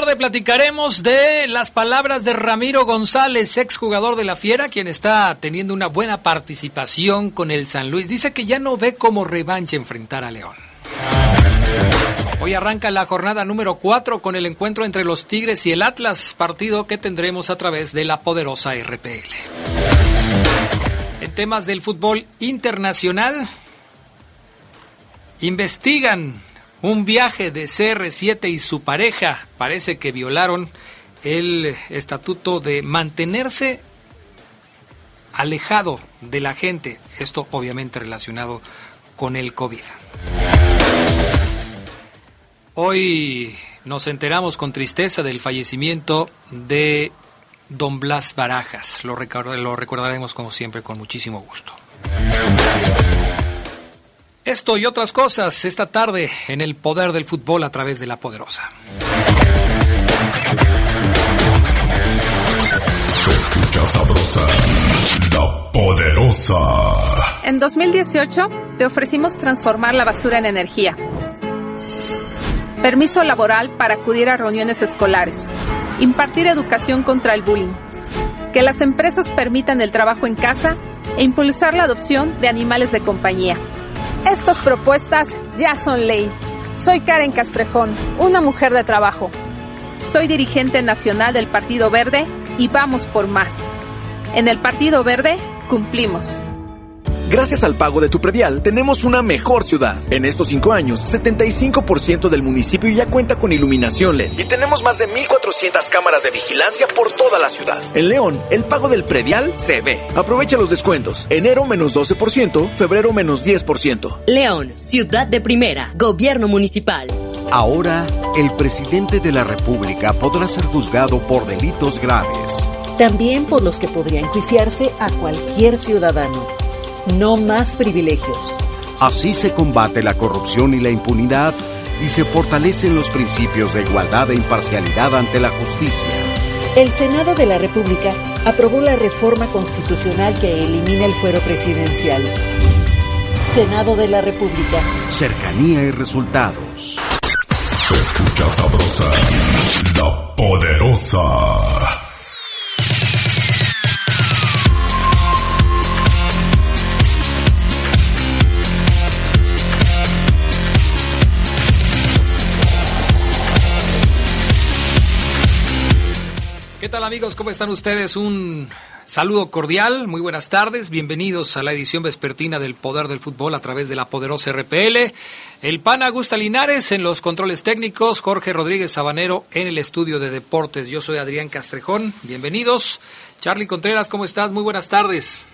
Tarde platicaremos de las palabras de Ramiro González, exjugador de la Fiera, quien está teniendo una buena participación con el San Luis. Dice que ya no ve como revancha enfrentar a León. Hoy arranca la jornada número 4 con el encuentro entre los Tigres y el Atlas, partido que tendremos a través de la poderosa RPL. En temas del fútbol internacional, investigan un viaje de CR7 y su pareja parece que violaron el estatuto de mantenerse alejado de la gente. Esto obviamente relacionado con el COVID. Hoy nos enteramos con tristeza del fallecimiento de don Blas Barajas. Lo, recordaremos como siempre con muchísimo gusto. Esto y otras cosas esta tarde en el poder del fútbol a través de la poderosa. Se escucha sabrosa, la poderosa. En 2018 te ofrecimos transformar la basura en energía. Permiso laboral para acudir a reuniones escolares. Impartir educación contra el bullying. Que las empresas permitan el trabajo en casa e impulsar la adopción de animales de compañía. Estas propuestas ya son ley. Soy Karen Castrejón, una mujer de trabajo. Soy dirigente nacional del Partido Verde y vamos por más. En el Partido Verde cumplimos. Gracias al pago de tu predial, tenemos una mejor ciudad. En estos cinco años, 75% del municipio ya cuenta con iluminación LED y tenemos más de 1.400 cámaras de vigilancia por toda la ciudad. En León, el pago del predial se ve. Aprovecha los descuentos. Enero menos 12%, febrero menos 10%. León, ciudad de primera, gobierno municipal. Ahora, el presidente de la República podrá ser juzgado por delitos graves. También por los que podría enjuiciarse a cualquier ciudadano no más privilegios. Así se combate la corrupción y la impunidad y se fortalecen los principios de igualdad e imparcialidad ante la justicia. El Senado de la República aprobó la reforma constitucional que elimina el fuero presidencial. Senado de la República. Cercanía y resultados. Se escucha sabrosa, la poderosa. ¿Qué tal amigos? ¿Cómo están ustedes? Un saludo cordial, muy buenas tardes, bienvenidos a la edición vespertina del Poder del Fútbol a través de la poderosa RPL. El PAN Augusta Linares en los controles técnicos, Jorge Rodríguez Sabanero en el estudio de deportes. Yo soy Adrián Castrejón, bienvenidos. Charlie Contreras, ¿cómo estás? Muy buenas tardes.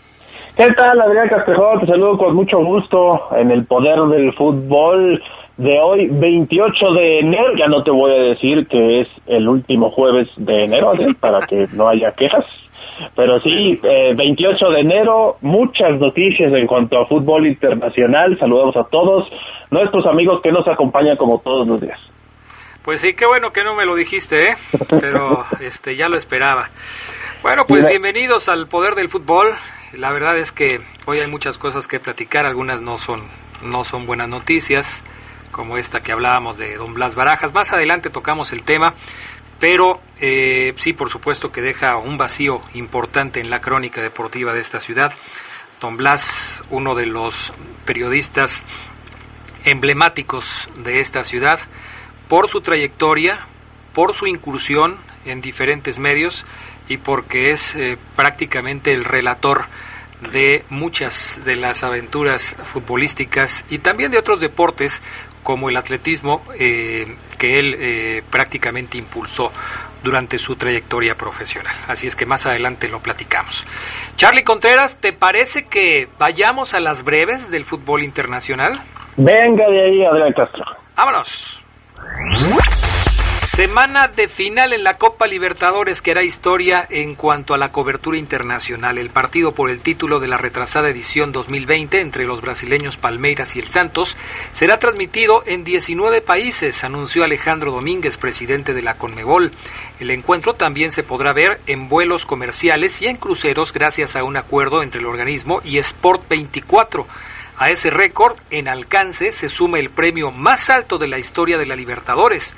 ¿Qué tal, Adrián Castrejón? Te saludo con mucho gusto en el Poder del Fútbol de hoy, 28 de enero. Ya no te voy a decir que es el último jueves de enero, para que no haya quejas. Pero sí, eh, 28 de enero, muchas noticias en cuanto a fútbol internacional. Saludamos a todos nuestros amigos que nos acompañan como todos los días. Pues sí, qué bueno que no me lo dijiste, ¿eh? pero este ya lo esperaba. Bueno, pues bienvenidos al Poder del Fútbol. La verdad es que hoy hay muchas cosas que platicar, algunas no son no son buenas noticias como esta que hablábamos de don Blas Barajas. Más adelante tocamos el tema, pero eh, sí, por supuesto que deja un vacío importante en la crónica deportiva de esta ciudad. Don Blas, uno de los periodistas emblemáticos de esta ciudad, por su trayectoria, por su incursión en diferentes medios y porque es eh, prácticamente el relator de muchas de las aventuras futbolísticas y también de otros deportes como el atletismo eh, que él eh, prácticamente impulsó durante su trayectoria profesional. Así es que más adelante lo platicamos. Charlie Contreras, ¿te parece que vayamos a las breves del fútbol internacional? Venga de ahí, Adrián Castro. Vámonos. Semana de final en la Copa Libertadores que hará historia en cuanto a la cobertura internacional. El partido por el título de la retrasada edición 2020 entre los brasileños Palmeiras y el Santos será transmitido en 19 países, anunció Alejandro Domínguez, presidente de la Conmebol. El encuentro también se podrá ver en vuelos comerciales y en cruceros gracias a un acuerdo entre el organismo y Sport 24. A ese récord en alcance se suma el premio más alto de la historia de la Libertadores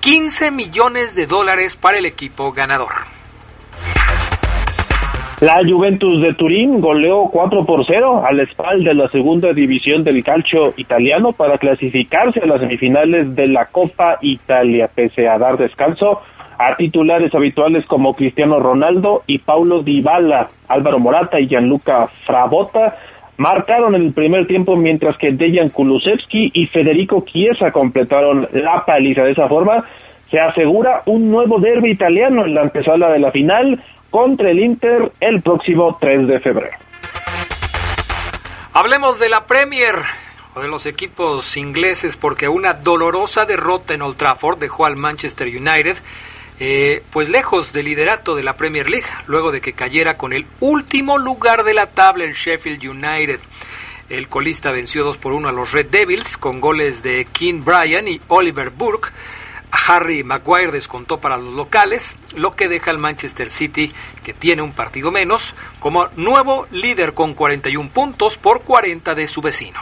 15 millones de dólares para el equipo ganador. La Juventus de Turín goleó 4 por 0 al espalda de la segunda división del calcio italiano para clasificarse a las semifinales de la Copa Italia, pese a dar descanso a titulares habituales como Cristiano Ronaldo y Paulo Dybala, Álvaro Morata y Gianluca Frabotta marcaron en el primer tiempo mientras que Dejan Kulusevski y Federico Chiesa completaron la paliza. De esa forma se asegura un nuevo derby italiano en la antesala de la final contra el Inter el próximo 3 de febrero. Hablemos de la Premier o de los equipos ingleses porque una dolorosa derrota en Old Trafford dejó al Manchester United eh, pues lejos del liderato de la Premier League, luego de que cayera con el último lugar de la tabla el Sheffield United. El colista venció 2 por 1 a los Red Devils con goles de King Bryan y Oliver Burke. Harry Maguire descontó para los locales, lo que deja al Manchester City, que tiene un partido menos, como nuevo líder con 41 puntos por 40 de su vecino.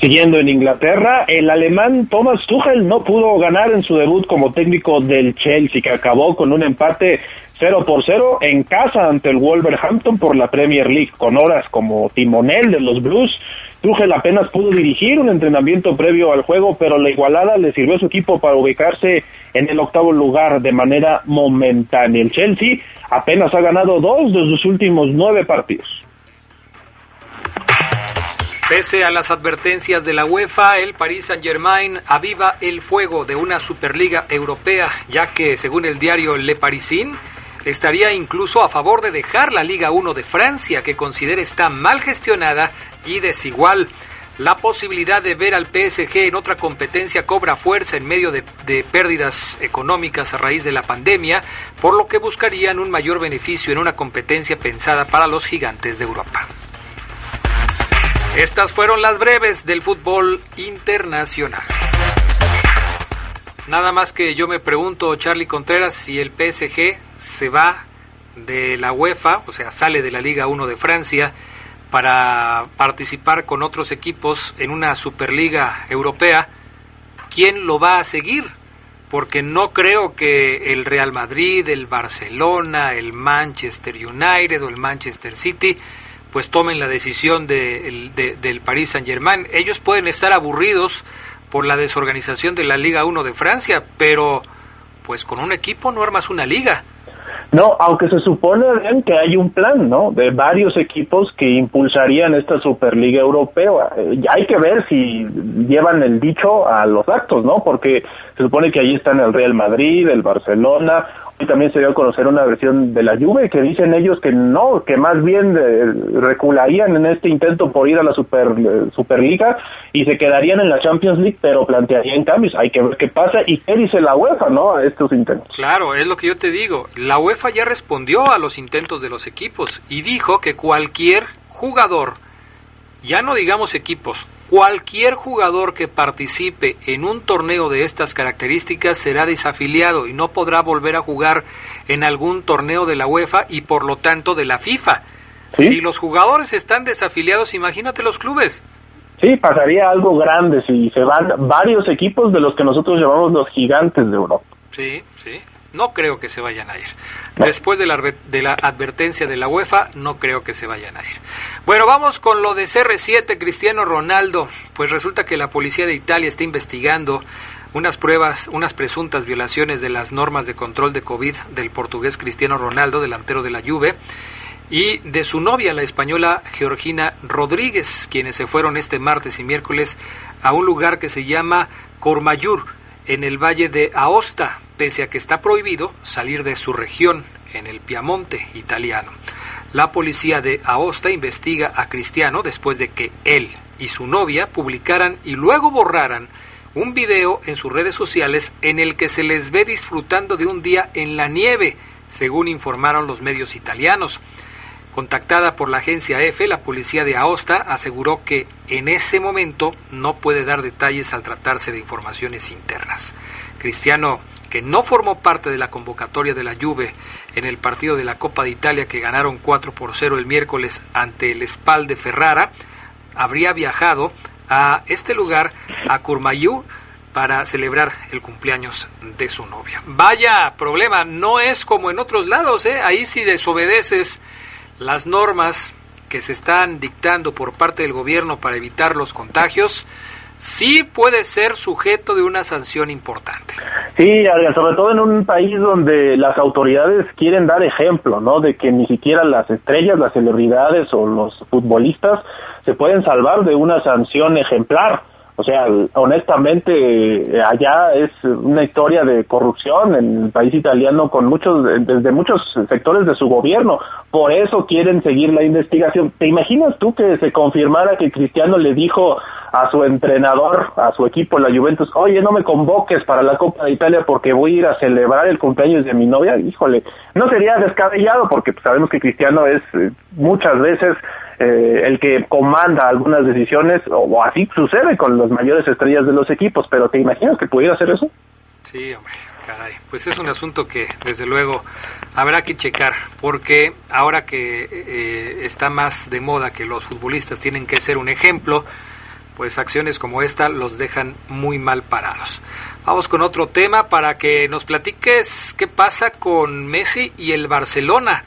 Siguiendo en Inglaterra, el alemán Thomas Tuchel no pudo ganar en su debut como técnico del Chelsea, que acabó con un empate 0 por 0 en casa ante el Wolverhampton por la Premier League, con horas como timonel de los Blues. Tuchel apenas pudo dirigir un entrenamiento previo al juego, pero la igualada le sirvió a su equipo para ubicarse en el octavo lugar de manera momentánea. El Chelsea apenas ha ganado dos de sus últimos nueve partidos. Pese a las advertencias de la UEFA, el Paris Saint-Germain aviva el fuego de una Superliga Europea, ya que, según el diario Le Parisien, estaría incluso a favor de dejar la Liga 1 de Francia, que considera está mal gestionada y desigual. La posibilidad de ver al PSG en otra competencia cobra fuerza en medio de, de, pérdidas económicas a raíz de la pandemia, por lo que buscarían un mayor beneficio en una competencia pensada para los gigantes de Europa. Estas fueron las breves del fútbol internacional. Nada más que yo me pregunto, Charlie Contreras, si el PSG se va de la UEFA, o sea, sale de la Liga 1 de Francia para participar con otros equipos en una Superliga Europea, ¿quién lo va a seguir? Porque no creo que el Real Madrid, el Barcelona, el Manchester United o el Manchester City pues tomen la decisión de, del Paris Saint Germain. Ellos pueden estar aburridos por la desorganización de la Liga 1 de Francia, pero pues con un equipo no armas una liga. No, aunque se supone bien que hay un plan, ¿no? De varios equipos que impulsarían esta Superliga Europea. Eh, hay que ver si llevan el dicho a los actos, ¿no? Porque se supone que allí están el Real Madrid, el Barcelona, y también se dio a conocer una versión de la Juve que dicen ellos que no, que más bien eh, recularían en este intento por ir a la Super, eh, Superliga y se quedarían en la Champions League, pero plantearían cambios. Hay que ver qué pasa y qué dice la UEFA, ¿no? A estos intentos. Claro, es lo que yo te digo. La UEFA ya respondió a los intentos de los equipos y dijo que cualquier jugador, ya no digamos equipos, Cualquier jugador que participe en un torneo de estas características será desafiliado y no podrá volver a jugar en algún torneo de la UEFA y por lo tanto de la FIFA. Si los jugadores están desafiliados, imagínate los clubes. Sí, pasaría algo grande si se van varios equipos de los que nosotros llamamos los gigantes de Europa. Sí, sí. No creo que se vayan a ir. Después de la, advertencia de la UEFA, no creo que se vayan a ir. Bueno, vamos con lo de CR7, Cristiano Ronaldo. Pues resulta que la policía de Italia está investigando unas pruebas, unas presuntas violaciones de las normas de control de COVID del portugués Cristiano Ronaldo, delantero de la Juve, y de su novia, la española Georgina Rodríguez, quienes se fueron este martes y miércoles a un lugar que se llama Cormayur, en el valle de Aosta, que está prohibido salir de su región, en el Piamonte italiano. La policía de Aosta investiga a Cristiano después de que él y su novia publicaran y luego borraran un video en sus redes sociales en el que se les ve disfrutando de un día en la nieve, según informaron los medios italianos. Contactada por la agencia EFE, la policía de Aosta aseguró que en ese momento no puede dar detalles al tratarse de informaciones internas. Cristiano, que no formó parte de la convocatoria de la Juve en el partido de la Copa de Italia que ganaron 4 por 0 el miércoles ante el Spal de Ferrara, habría viajado a este lugar, a Courmayeur, para celebrar el cumpleaños de su novia. Vaya problema, no es como en otros lados, ¿eh? ahí si desobedeces las normas que se están dictando por parte del gobierno para evitar los contagios, sí puede ser sujeto de una sanción importante. Sí, sobre todo en un país donde las autoridades quieren dar ejemplo, ¿no? De que ni siquiera las estrellas, las celebridades o los futbolistas se pueden salvar de una sanción ejemplar. O sea, honestamente, allá es una historia de corrupción en el país italiano con muchos, desde muchos sectores de su gobierno. Por eso quieren seguir la investigación. ¿Te imaginas tú que se confirmara que Cristiano le dijo a su entrenador, a su equipo, la Juventus, oye, no me convoques para la Copa de Italia porque voy a ir a celebrar el cumpleaños de mi novia? Híjole, no sería descabellado porque sabemos que Cristiano es eh, muchas veces eh, el que comanda algunas decisiones, o, así sucede con las mayores estrellas de los equipos, pero ¿te imaginas que pudiera hacer eso? Sí, hombre, caray. Pues es un asunto que desde luego habrá que checar, porque ahora que eh, está más de moda que los futbolistas tienen que ser un ejemplo, pues acciones como esta los dejan muy mal parados. Vamos con otro tema para que nos platiques qué pasa con Messi y el Barcelona.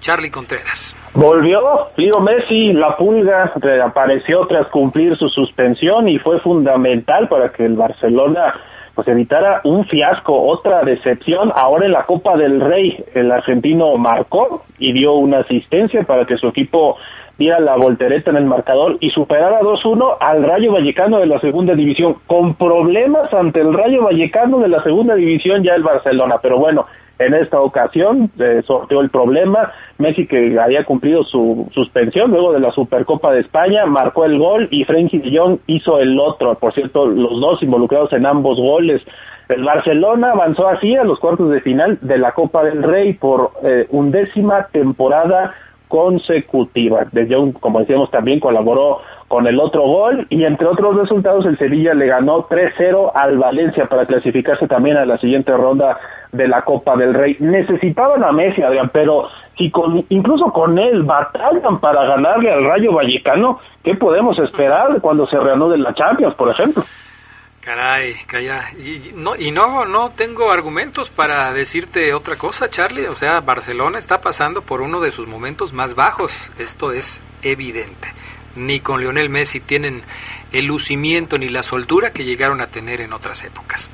Charlie Contreras. Volvió Leo Messi, la pulga reapareció tras cumplir su suspensión y fue fundamental para que el Barcelona pues evitara un fiasco, otra decepción. Ahora en la Copa del Rey el argentino marcó y dio una asistencia para que su equipo diera la voltereta en el marcador y superara 2-1 al Rayo Vallecano de la segunda división. Con problemas ante el Rayo Vallecano de la segunda división ya el Barcelona, pero bueno, en esta ocasión sorteó el problema. Messi, que había cumplido su suspensión luego de la Supercopa de España, marcó el gol y Frenkie de Jong hizo el otro. Por cierto, los dos involucrados en ambos goles. El Barcelona avanzó así a los cuartos de final de la Copa del Rey por eh, undécima temporada consecutiva. De Jong, como decíamos, también colaboró con el otro gol y entre otros resultados el Sevilla le ganó 3-0 al Valencia para clasificarse también a la siguiente ronda de la Copa del Rey. Necesitaban a Messi, Adrián, pero si con, incluso con él batallan para ganarle al Rayo Vallecano, ¿qué podemos esperar cuando se reanude la Champions, por ejemplo? Caray, calla. Y no, y no, no tengo argumentos para decirte otra cosa, Charlie. O sea, Barcelona está pasando por uno de sus momentos más bajos. Esto es evidente ni con Lionel Messi tienen el lucimiento ni la soltura que llegaron a tener en otras épocas.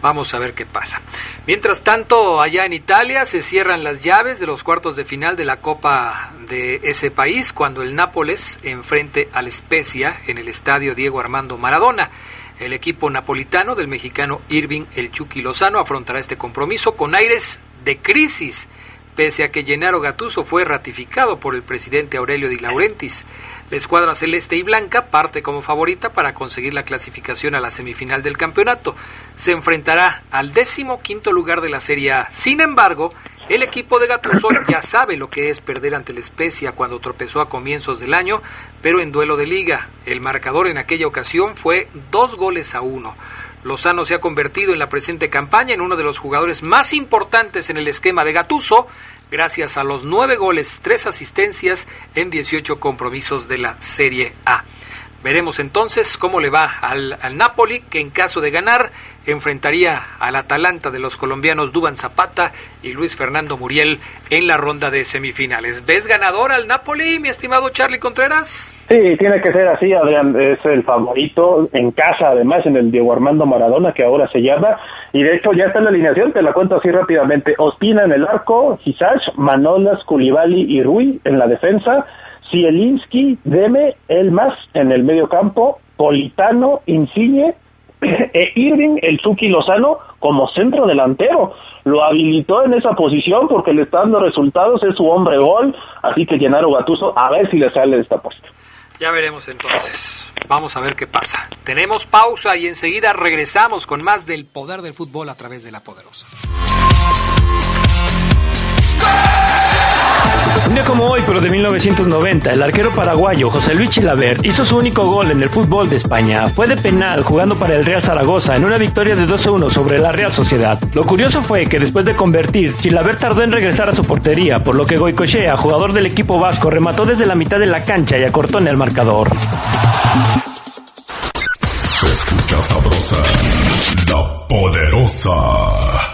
Vamos a ver qué pasa. Mientras tanto, allá en Italia se cierran las llaves de los cuartos de final de la Copa de ese país cuando el Nápoles enfrente al Spezia en el estadio Diego Armando Maradona. El equipo napolitano del mexicano Irving El Chucky Lozano afrontará este compromiso con aires de crisis, pese a que Gennaro Gattuso fue ratificado por el presidente Aurelio Di Laurentiis. La escuadra celeste y blanca parte como favorita para conseguir la clasificación a la semifinal del campeonato. Se enfrentará al décimo quinto lugar de la Serie A. Sin embargo, el equipo de Gattuso ya sabe lo que es perder ante la Especia cuando tropezó a comienzos del año, pero en duelo de liga. El marcador en aquella ocasión fue dos goles a uno. Lozano se ha convertido en la presente campaña en uno de los jugadores más importantes en el esquema de Gatuso, gracias a los nueve goles, tres asistencias en 18 compromisos de la Serie A. Veremos entonces cómo le va al, al, Napoli, que en caso de ganar enfrentaría al Atalanta de los colombianos Duban Zapata y Luis Fernando Muriel en la ronda de semifinales. ¿Ves ganador al Napoli, mi estimado Charlie Contreras? Sí, tiene que ser así, Adrián. Es el favorito en casa, además, en el Diego Armando Maradona, que ahora se llama. Y de hecho ya está en la alineación, te la cuento así rápidamente. Ospina en el arco, Gisach, Manolas, Culibali y Rui en la defensa. Zielinski, Deme, Elmas en el medio campo, Politano, Insigne e Irving, el Chucky Lozano como centro delantero. Lo habilitó en esa posición porque le está dando resultados, es su hombre gol, así que Llenaro Gatuso a ver si le sale de esta puesta. Ya veremos entonces. Vamos a ver qué pasa. Tenemos pausa y enseguida regresamos con más del poder del fútbol a través de la poderosa. Un día como hoy, pero de 1990, el arquero paraguayo José Luis Chilavert hizo su único gol en el fútbol de España. Fue de penal jugando para el Real Zaragoza en una victoria de 2-1 sobre la Real Sociedad. Lo curioso fue que después de convertir, Chilavert tardó en regresar a su portería, por lo que Goicochea, jugador del equipo vasco, remató desde la mitad de la cancha y acortó en el marcador. Se escucha sabrosa, la poderosa.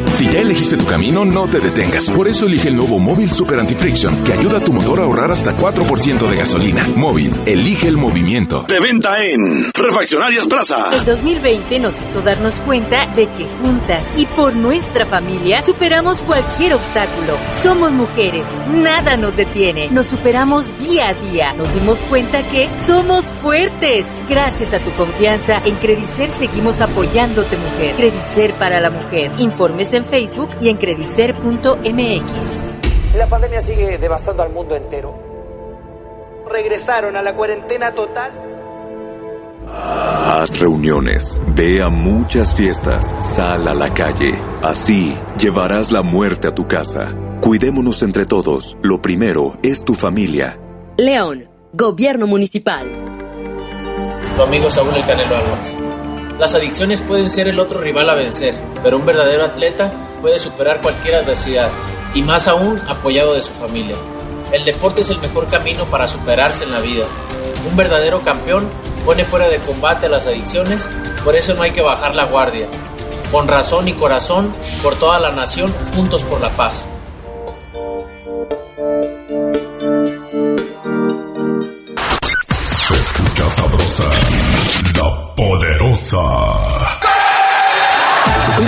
Si ya elegiste tu camino, no te detengas. Por eso elige el nuevo Móvil Super Anti-Friction, que ayuda a tu motor a ahorrar hasta 4% de gasolina. Móvil, elige el movimiento. De venta en Refaccionarias Plaza. El 2020 nos hizo darnos cuenta de que juntas y por nuestra familia superamos cualquier obstáculo somos mujeres, nada nos detiene. Nos superamos día a día. Nos dimos cuenta que somos fuertes. Gracias a tu confianza, en Credicer seguimos apoyándote, mujer. Credicer para la mujer. Informes en Facebook y en credicer.mx. La pandemia sigue devastando al mundo entero. ¿Regresaron a la cuarentena total? Haz reuniones, ve a muchas fiestas, sal a la calle. Así llevarás la muerte a tu casa. Cuidémonos entre todos. Lo primero es tu familia. León, Gobierno Municipal. Tu amigo Saúl El Canelo Álvarez. Las adicciones pueden ser el otro rival a vencer, pero un verdadero atleta puede superar cualquier adversidad, y más aún apoyado de su familia. El deporte es el mejor camino para superarse en la vida. Un verdadero campeón pone fuera de combate a las adicciones, por eso no hay que bajar la guardia. Con razón y corazón, por toda la nación, juntos por la paz. Se escucha sabrosa, la poderosa.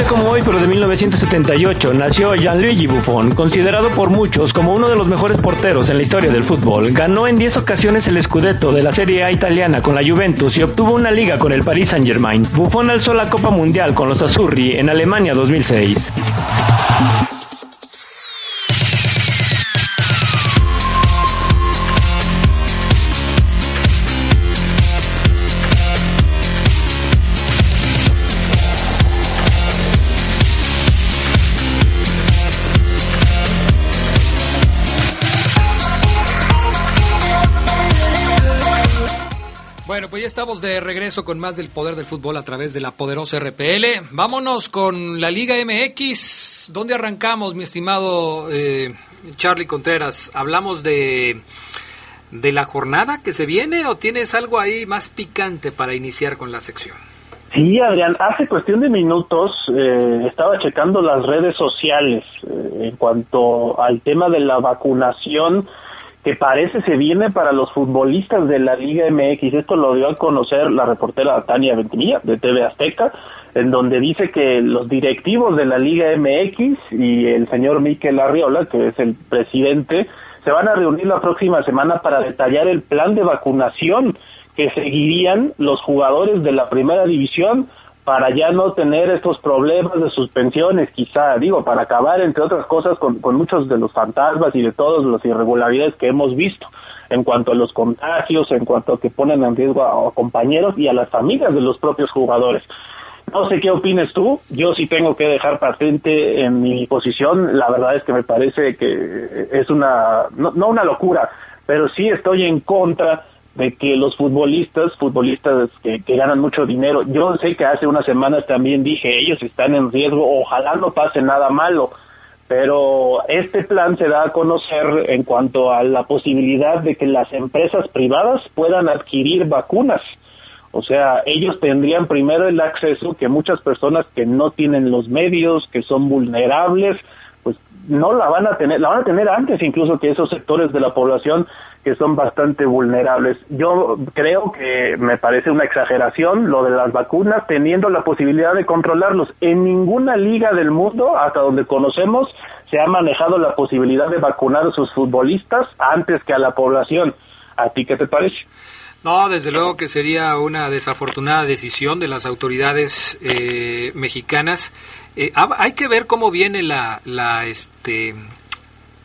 Como hoy, pero de 1978, nació Gianluigi Buffon, considerado por muchos como uno de los mejores porteros en la historia del fútbol. Ganó en 10 ocasiones el Scudetto de la Serie A italiana con la Juventus y obtuvo una liga con el Paris Saint-Germain. Buffon alzó la Copa Mundial con los Azzurri en Alemania 2006. Estamos de regreso con más del poder del fútbol a través de la poderosa RPL. Vámonos con la Liga MX. ¿Dónde arrancamos, mi estimado eh, Charlie Contreras? ¿Hablamos de, de la jornada que se viene o tienes algo ahí más picante para iniciar con la sección? Sí, Adrián, hace cuestión de minutos eh, estaba checando las redes sociales eh, en cuanto al tema de la vacunación que parece se viene para los futbolistas de la Liga MX. Esto lo dio a conocer la reportera Tania Ventimilla de TV Azteca, en donde dice que los directivos de la Liga MX y el señor Miquel Arriola, que es el presidente, se van a reunir la próxima semana para detallar el plan de vacunación que seguirían los jugadores de la primera división para ya no tener estos problemas de suspensiones, quizá, digo, para acabar, entre otras cosas, con, con muchos de los fantasmas y de todas las irregularidades que hemos visto en cuanto a los contagios, en cuanto a que ponen en riesgo a, compañeros y a las familias de los propios jugadores. No sé qué opines tú, yo sí tengo que dejar patente en mi posición, la verdad es que me parece que es una, no, no una locura, pero sí estoy en contra de que los futbolistas, futbolistas que, que, ganan mucho dinero, yo sé que hace unas semanas también dije, ellos están en riesgo, ojalá no pase nada malo, pero este plan se da a conocer en cuanto a la posibilidad de que las empresas privadas puedan adquirir vacunas. O sea, ellos tendrían primero el acceso que muchas personas que no tienen los medios, que son vulnerables, pues no la van a tener, la van a tener antes incluso que esos sectores de la población que son bastante vulnerables. Yo creo que me parece una exageración lo de las vacunas, teniendo la posibilidad de controlarlos. En ninguna liga del mundo, hasta donde conocemos, se ha manejado la posibilidad de vacunar a sus futbolistas antes que a la población. ¿A ti qué te parece? No, desde luego que sería una desafortunada decisión de las autoridades eh, mexicanas. Eh, hay que ver cómo viene la, la este,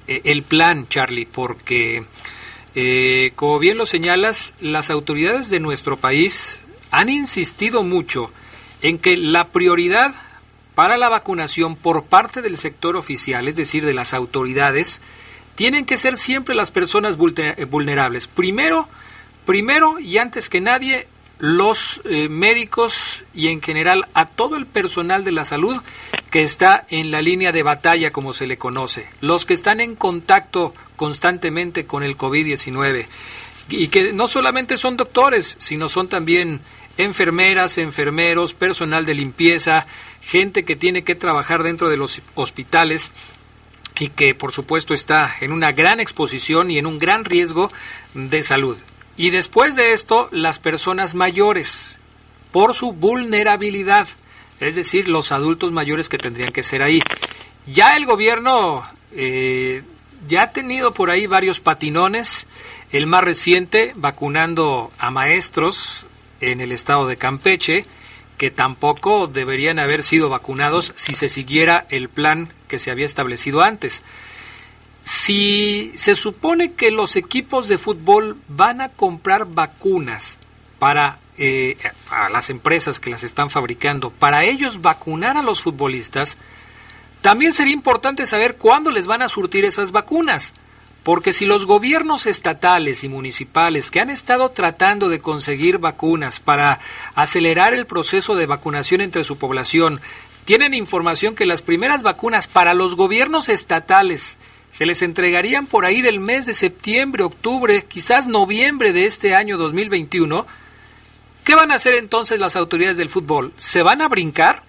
eh, el plan, Charlie, porque eh, como bien lo señalas, las autoridades de nuestro país han insistido mucho en que la prioridad para la vacunación por parte del sector oficial, es decir, de las autoridades, tienen que ser siempre las personas vulnerables. Primero, primero y antes que nadie, los eh, médicos y en general a todo el personal de la salud que está en la línea de batalla, como se le conoce, los que están en contacto constantemente con el COVID-19 y que no solamente son doctores, sino son también enfermeras, enfermeros, personal de limpieza, gente que tiene que trabajar dentro de los hospitales y que por supuesto está en una gran exposición y en un gran riesgo de salud. Y después de esto, las personas mayores, por su vulnerabilidad, es decir, los adultos mayores que tendrían que ser ahí. Ya el gobierno eh, ya ha tenido por ahí varios patinones, el más reciente vacunando a maestros en el estado de Campeche, que tampoco deberían haber sido vacunados si se siguiera el plan que se había establecido antes. Si se supone que los equipos de fútbol van a comprar vacunas para eh, a las empresas que las están fabricando, para ellos vacunar a los futbolistas, también sería importante saber cuándo les van a surtir esas vacunas. Porque si los gobiernos estatales y municipales que han estado tratando de conseguir vacunas para acelerar el proceso de vacunación entre su población tienen información que las primeras vacunas para los gobiernos estatales se les entregarían por ahí del mes de septiembre, octubre, quizás noviembre de este año 2021, ¿qué van a hacer entonces las autoridades del fútbol? ¿Se van a brincar?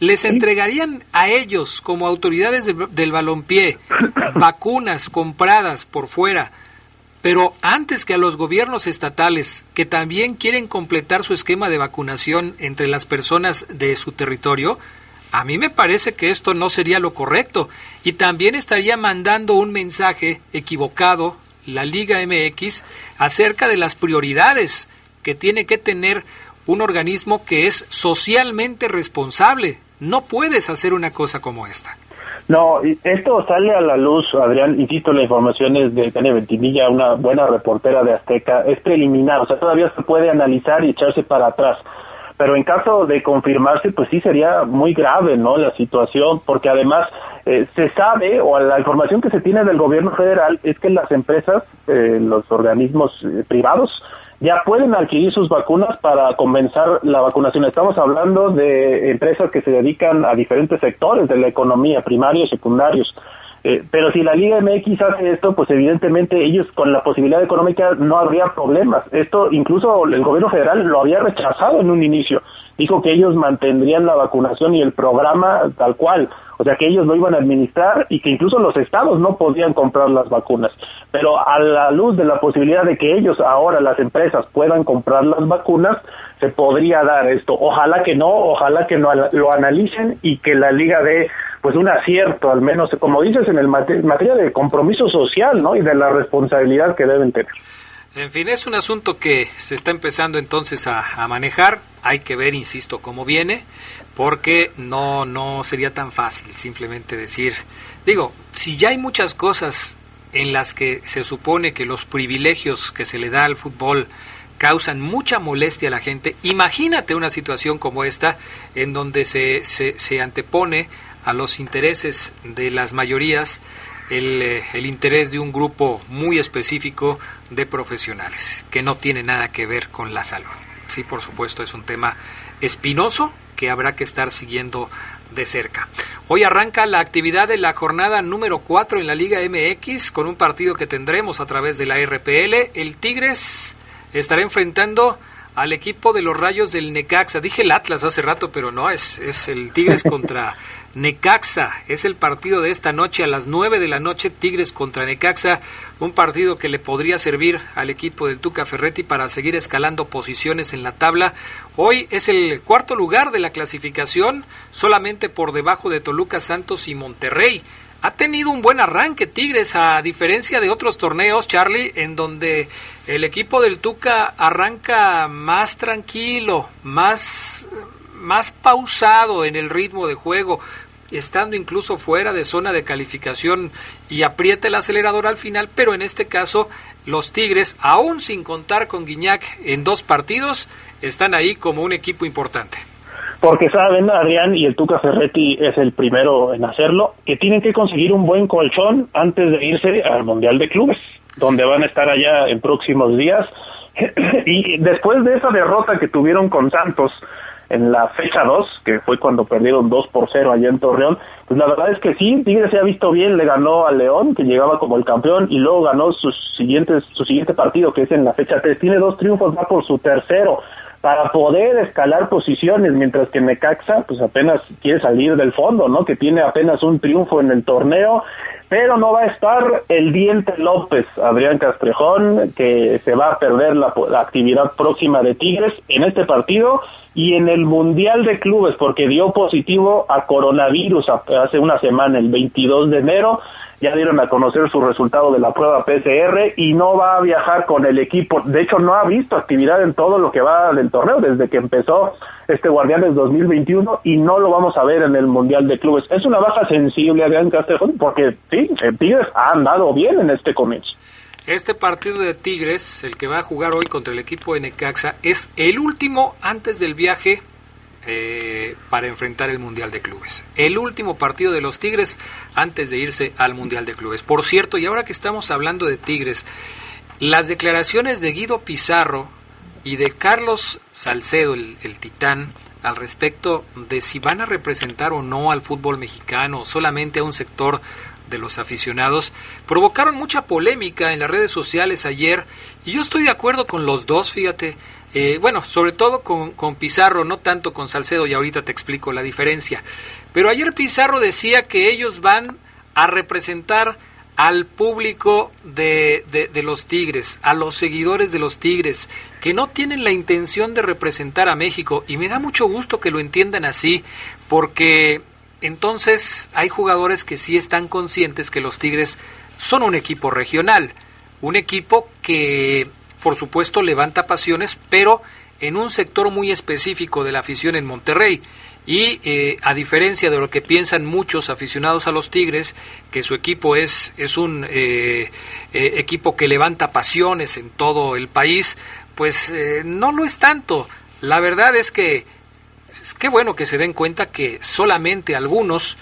¿Les entregarían a ellos como autoridades del balompié vacunas compradas por fuera, pero antes que a los gobiernos estatales que también quieren completar su esquema de vacunación entre las personas de su territorio? A mí me parece que esto no sería lo correcto y también estaría mandando un mensaje equivocado la Liga MX acerca de las prioridades que tiene que tener un organismo que es socialmente responsable. No puedes hacer una cosa como esta. No, esto sale a la luz, Adrián, insisto, la información es de Tania Ventimilla, una buena reportera de Azteca, es preliminar, o sea, todavía se puede analizar y echarse para atrás pero en caso de confirmarse, pues sí sería muy grave, ¿no? La situación, porque además eh, se sabe, o la información que se tiene del gobierno federal es que las empresas, eh, los organismos eh, privados, ya pueden adquirir sus vacunas para comenzar la vacunación. Estamos hablando de empresas que se dedican a diferentes sectores de la economía, primarios, secundarios. Eh, pero si la Liga MX hace esto, pues evidentemente ellos con la posibilidad económica no habría problemas. Esto incluso el gobierno federal lo había rechazado en un inicio. Dijo que ellos mantendrían la vacunación y el programa tal cual. O sea que ellos lo iban a administrar y que incluso los estados no podían comprar las vacunas. Pero a la luz de la posibilidad de que ellos ahora, las empresas, puedan comprar las vacunas, se podría dar esto. Ojalá que no, ojalá que no lo analicen y que la liga dé pues un acierto, al menos, como dices, en el materia de compromiso social, ¿no? Y de la responsabilidad que deben tener. En fin, es un asunto que se está empezando entonces a, manejar. Hay que ver, insisto, cómo viene, porque no, no sería tan fácil simplemente decir, digo, si ya hay muchas cosas en las que se supone que los privilegios que se le da al fútbol causan mucha molestia a la gente, imagínate una situación como esta en donde se, se, se antepone a los intereses de las mayorías el, eh, el, interés de un grupo muy específico de profesionales, que no tiene nada que ver con la salud. Sí, por supuesto, es un tema espinoso que habrá que estar siguiendo de cerca. Hoy arranca la actividad de la jornada número 4 en la Liga MX con un partido que tendremos a través de la RPL. El Tigres estará enfrentando al equipo de los Rayos del Necaxa. Dije el Atlas hace rato, pero no, es, es el Tigres contra Necaxa. Es el partido de esta noche a las 9 de la noche, Tigres contra Necaxa. Un partido que le podría servir al equipo del Tuca Ferretti para seguir escalando posiciones en la tabla. Hoy es el cuarto lugar de la clasificación, solamente por debajo de Toluca, Santos y Monterrey ha tenido un buen arranque Tigres, a diferencia de otros torneos, Charlie, en donde el equipo del Tuca arranca más tranquilo, más, más pausado en el ritmo de juego, estando incluso fuera de zona de calificación y aprieta el acelerador al final, pero en este caso los Tigres, aún sin contar con Guiñac en dos partidos, están ahí como un equipo importante porque saben, Adrián y el Tuca Ferretti es el primero en hacerlo, que tienen que conseguir un buen colchón antes de irse al Mundial de Clubes, donde van a estar allá en próximos días. y después de esa derrota que tuvieron con Santos en la fecha 2, que fue cuando perdieron 2 por 0 allá en Torreón, pues la verdad es que sí, Tigres se ha visto bien, le ganó al León, que llegaba como el campeón, y luego ganó sus siguientes, su siguiente partido, que es en la fecha 3. Tiene dos triunfos, va por su tercero para poder escalar posiciones, mientras que Necaxa pues apenas quiere salir del fondo, ¿no? Que tiene apenas un triunfo en el torneo, pero no va a estar el Diente López, Adrián Castrejón, que se va a perder la, la actividad próxima de Tigres en este partido y en el Mundial de Clubes, porque dio positivo a coronavirus hace una semana, el 22 de enero, ya dieron a conocer su resultado de la prueba PCR y no va a viajar con el equipo. De hecho, no ha visto actividad en todo lo que va del torneo desde que empezó este Guardianes 2021 y no lo vamos a ver en el Mundial de Clubes. Es una baja sensible, Adrián Castrejón, porque sí, el Tigres ha andado bien en este comienzo. Este partido de Tigres, el que va a jugar hoy contra el equipo de Necaxa, es el último antes del viaje eh, para enfrentar el Mundial de Clubes. El último partido de los Tigres antes de irse al Mundial de Clubes. Por cierto, y ahora que estamos hablando de Tigres, las declaraciones de Guido Pizarro y de Carlos Salcedo, el, el titán, al respecto de si van a representar o no al fútbol mexicano, solamente a un sector de los aficionados, provocaron mucha polémica en las redes sociales ayer y yo estoy de acuerdo con los dos, fíjate, eh, bueno, sobre todo con, con, Pizarro, no tanto con Salcedo, y ahorita te explico la diferencia. Pero ayer Pizarro decía que ellos van a representar al público de, de, de, los Tigres, a los seguidores de los Tigres, que no tienen la intención de representar a México. Y me da mucho gusto que lo entiendan así, porque entonces hay jugadores que sí están conscientes que los Tigres son un equipo regional, un equipo que por supuesto levanta pasiones, pero en un sector muy específico de la afición en Monterrey. Y eh, a diferencia de lo que piensan muchos aficionados a los Tigres, que su equipo es, es un eh, eh, equipo que levanta pasiones en todo el país, pues no lo es tanto. La verdad es que es que bueno que se den cuenta que solamente algunos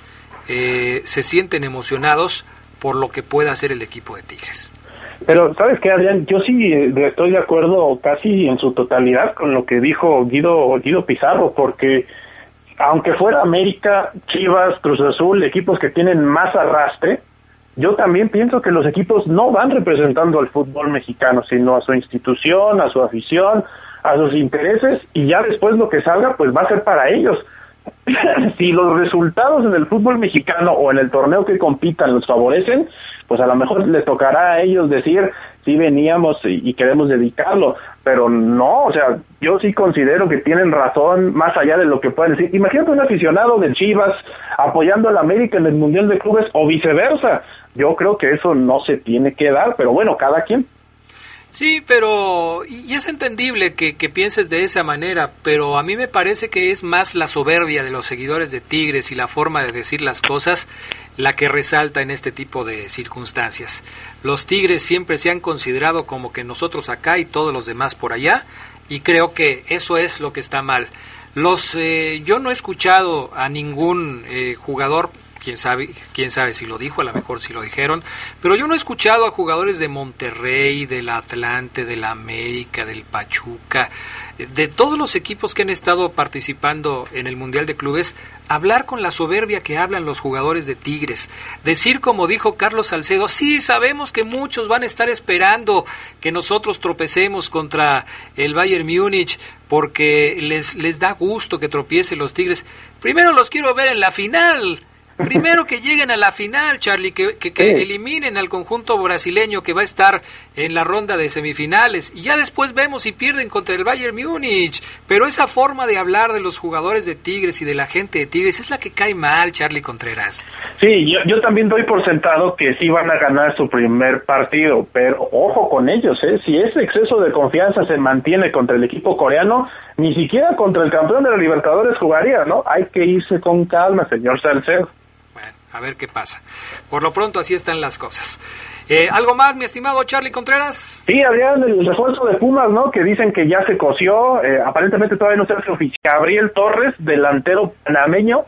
se sienten emocionados por lo que pueda hacer el equipo de Tigres. Pero, ¿sabes qué, Adrián? Yo sí eh, estoy de acuerdo casi en su totalidad con lo que dijo Guido, Guido Pizarro, porque aunque fuera América, Chivas, Cruz Azul, equipos que tienen más arrastre, yo también pienso que los equipos no van representando al fútbol mexicano, sino a su institución, a su afición, a sus intereses, y ya después lo que salga, pues va a ser para ellos. si los resultados en el fútbol mexicano o en el torneo que compitan los favorecen, pues a lo mejor les tocará a ellos decir si veníamos y, queremos dedicarlo, pero no, o sea, yo sí considero que tienen razón más allá de lo que pueden decir. Imagínate un aficionado de Chivas apoyando a la América en el Mundial de Clubes o viceversa. Yo creo que eso no se tiene que dar, pero bueno, cada quien. Sí, pero y es entendible que, que, pienses de esa manera, pero a mí me parece que es más la soberbia de los seguidores de Tigres y la forma de decir las cosas la que resalta en este tipo de circunstancias. Los Tigres siempre se han considerado como que nosotros acá y todos los demás por allá, y creo que eso es lo que está mal. Los, eh, yo no he escuchado a ningún eh, jugador quién sabe, quién sabe si lo dijo, a lo mejor si lo dijeron, pero yo no he escuchado a jugadores de Monterrey, del Atlante, del América, del Pachuca, de todos los equipos que han estado participando en el Mundial de Clubes, hablar con la soberbia que hablan los jugadores de Tigres, decir como dijo Carlos Salcedo, sí, sabemos que muchos van a estar esperando que nosotros tropecemos contra el Bayern Múnich porque les, les da gusto que tropiecen los Tigres. Primero los quiero ver en la final. Primero que lleguen a la final, Charlie, que, que, eliminen al conjunto brasileño que va a estar en la ronda de semifinales y ya después vemos si pierden contra el Bayern Múnich. Pero esa forma de hablar de los jugadores de Tigres y de la gente de Tigres es la que cae mal, Charlie Contreras. Sí, yo, yo también doy por sentado que sí van a ganar su primer partido, pero ojo con ellos, ¿eh? si ese exceso de confianza se mantiene contra el equipo coreano, ni siquiera contra el campeón de la Libertadores jugaría, ¿no? Hay que irse con calma, señor Salcedo a ver qué pasa. Por lo pronto así están las cosas. Eh, ¿Algo más, mi estimado Charlie Contreras? Sí, Adrián, el refuerzo de Pumas, ¿no? Que dicen que ya se coció, eh, aparentemente todavía no se hace oficial. Gabriel Torres, delantero panameño,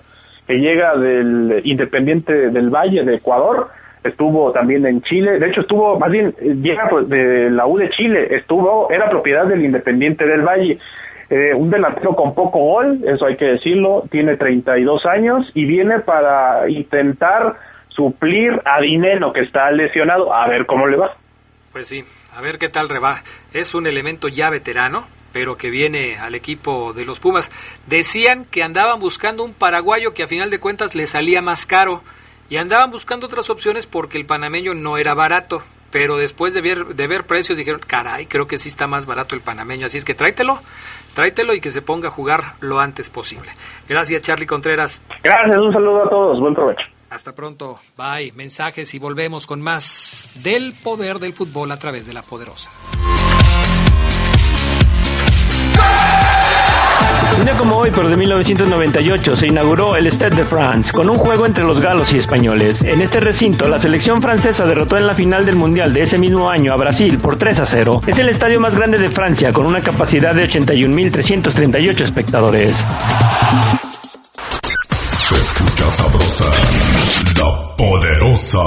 que llega del Independiente del Valle de Ecuador, estuvo también en Chile, de hecho estuvo, más bien, llega pues, de la U de Chile, estuvo, era propiedad del Independiente del Valle. Eh, un delantero con poco gol, eso hay que decirlo, tiene 32 años y viene para intentar suplir a Dineno que está lesionado, a ver cómo le va. Pues sí, a ver qué tal reba. Es un elemento ya veterano, pero que viene al equipo de los Pumas. Decían que andaban buscando un paraguayo que a final de cuentas le salía más caro y andaban buscando otras opciones porque el panameño no era barato pero después de ver, de ver precios dijeron, caray, creo que sí está más barato el panameño, así es que tráetelo, tráetelo y que se ponga a jugar lo antes posible. Gracias, Charlie Contreras. Gracias, un saludo a todos, buen provecho. Hasta pronto, bye, mensajes y volvemos con más del poder del fútbol a través de la poderosa. Un día como hoy, pero de 1998, se inauguró el Stade de France con un juego entre los galos y españoles. En este recinto, la selección francesa derrotó en la final del Mundial de ese mismo año a Brasil por 3 a 0. Es el estadio más grande de Francia con una capacidad de 81.338 espectadores. Se escucha sabrosa, la poderosa.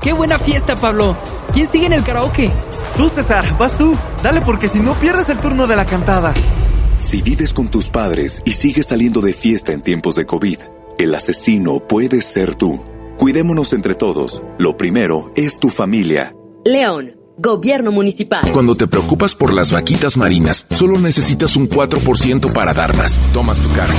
¡Qué buena fiesta, Pablo! ¿Quién sigue en el karaoke? Tú, César, vas tú. Dale porque si no pierdes el turno de la cantada. Si vives con tus padres y sigues saliendo de fiesta en tiempos de COVID, el asesino puede ser tú. Cuidémonos entre todos. Lo primero es tu familia. León. Gobierno Municipal. Cuando te preocupas por las vaquitas marinas, solo necesitas un 4% para dar más. Tomas tu cargo.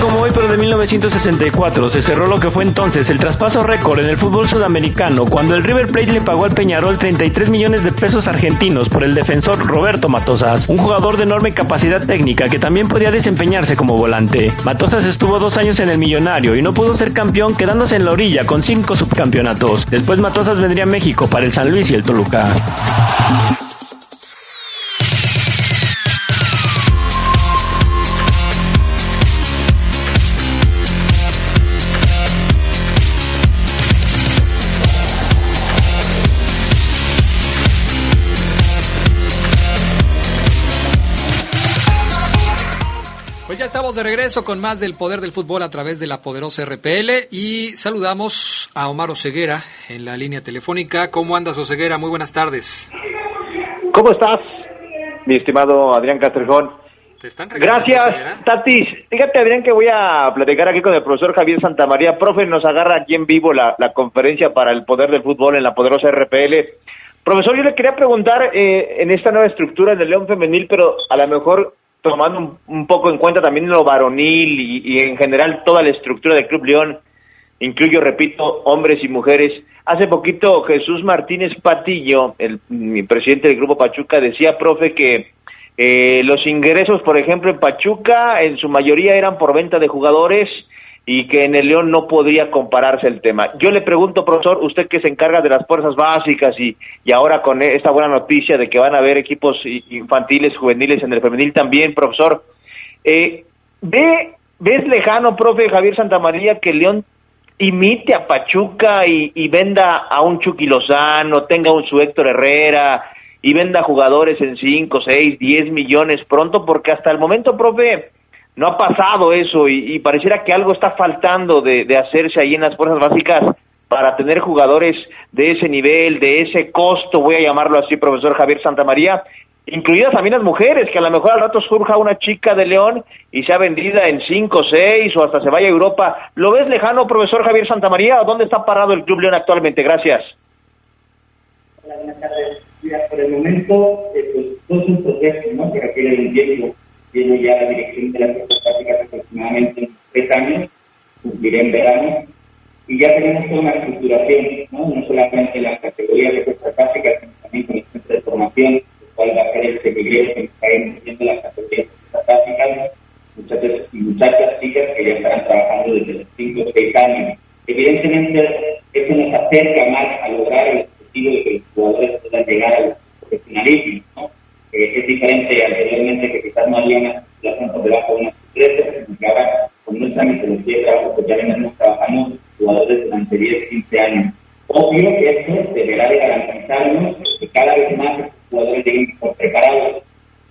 Como hoy, pero de 1964, se cerró lo que fue entonces el traspaso récord en el fútbol sudamericano cuando el River Plate le pagó al Peñarol 33 millones de pesos argentinos por el defensor Roberto Matosas, un jugador de enorme capacidad técnica que también podía desempeñarse como volante. Matosas estuvo dos años en el Millonario y no pudo ser campeón quedándose en la orilla con cinco subcampeonatos. Después Matosas vendría a México para el San Luis y el Toluca. De regreso con más del poder del fútbol a través de la poderosa RPL y saludamos a Omar Oseguera en la línea telefónica. ¿Cómo andas, Oseguera? Muy buenas tardes. ¿Cómo estás, mi estimado Adrián Castrejón? Gracias, Tatis. Fíjate, Adrián, que voy a platicar aquí con el profesor Javier Santamaría. Profe, nos agarra aquí en vivo la, conferencia para el poder del fútbol en la poderosa RPL. Profesor, yo le quería preguntar eh, en esta nueva estructura del León Femenil, pero a lo mejor tomando un, poco en cuenta también lo varonil y, en general toda la estructura del Club León, incluyo, repito, hombres y mujeres. Hace poquito Jesús Martínez Patillo, el, presidente del Grupo Pachuca, decía, profe, que eh, los ingresos, por ejemplo, en Pachuca, en su mayoría eran por venta de jugadores y que en el León no podría compararse el tema. Yo le pregunto, profesor, usted que se encarga de las fuerzas básicas y, y ahora con esta buena noticia de que van a haber equipos infantiles, juveniles en el femenil también, profesor, eh, ¿ve, ¿ves lejano, profe Javier Santamaría, que el León imite a Pachuca y, y, venda a un Chucky Lozano, tenga un su Héctor Herrera y venda jugadores en 5, 6, 10 millones pronto? Porque hasta el momento, profe, no ha pasado eso y, pareciera que algo está faltando de, hacerse ahí en las fuerzas básicas para tener jugadores de ese nivel, de ese costo, voy a llamarlo así, profesor Javier Santamaría, incluidas también las mujeres, que a lo mejor al rato surja una chica de León y sea vendida en cinco, seis o hasta se vaya a Europa. ¿Lo ves lejano, profesor Javier Santamaría? ¿O dónde está parado el Club León actualmente? Gracias. Hola, buenas tardes. por el momento, eh, pues, todo es un proceso, ¿no? Que requiere un tiempo tiene ya la dirección de las fuerzas aproximadamente tres años, cumpliré en verano, y ya tenemos toda una estructuración, no, no solamente las categorías de fuerzas básicas, sino también con el centro de formación, el cual va a ser el semillero que está inició las categorías de fuerzas básicas, muchachos y muchachas chicas que ya estarán trabajando desde los 5 o 6 años. Evidentemente, eso nos acerca más a lograr el objetivo de que los jugadores puedan llegar al profesionalismo, ¿no? Eh, es diferente anteriormente que quizás no había una situación por debajo de unas estrellas, sino que ahora con nuestra metodología de trabajo pues ya venimos trabajando jugadores durante 10, 15 años. Obvio que esto deberá de garantizarnos que cada vez más jugadores lleguen preparados.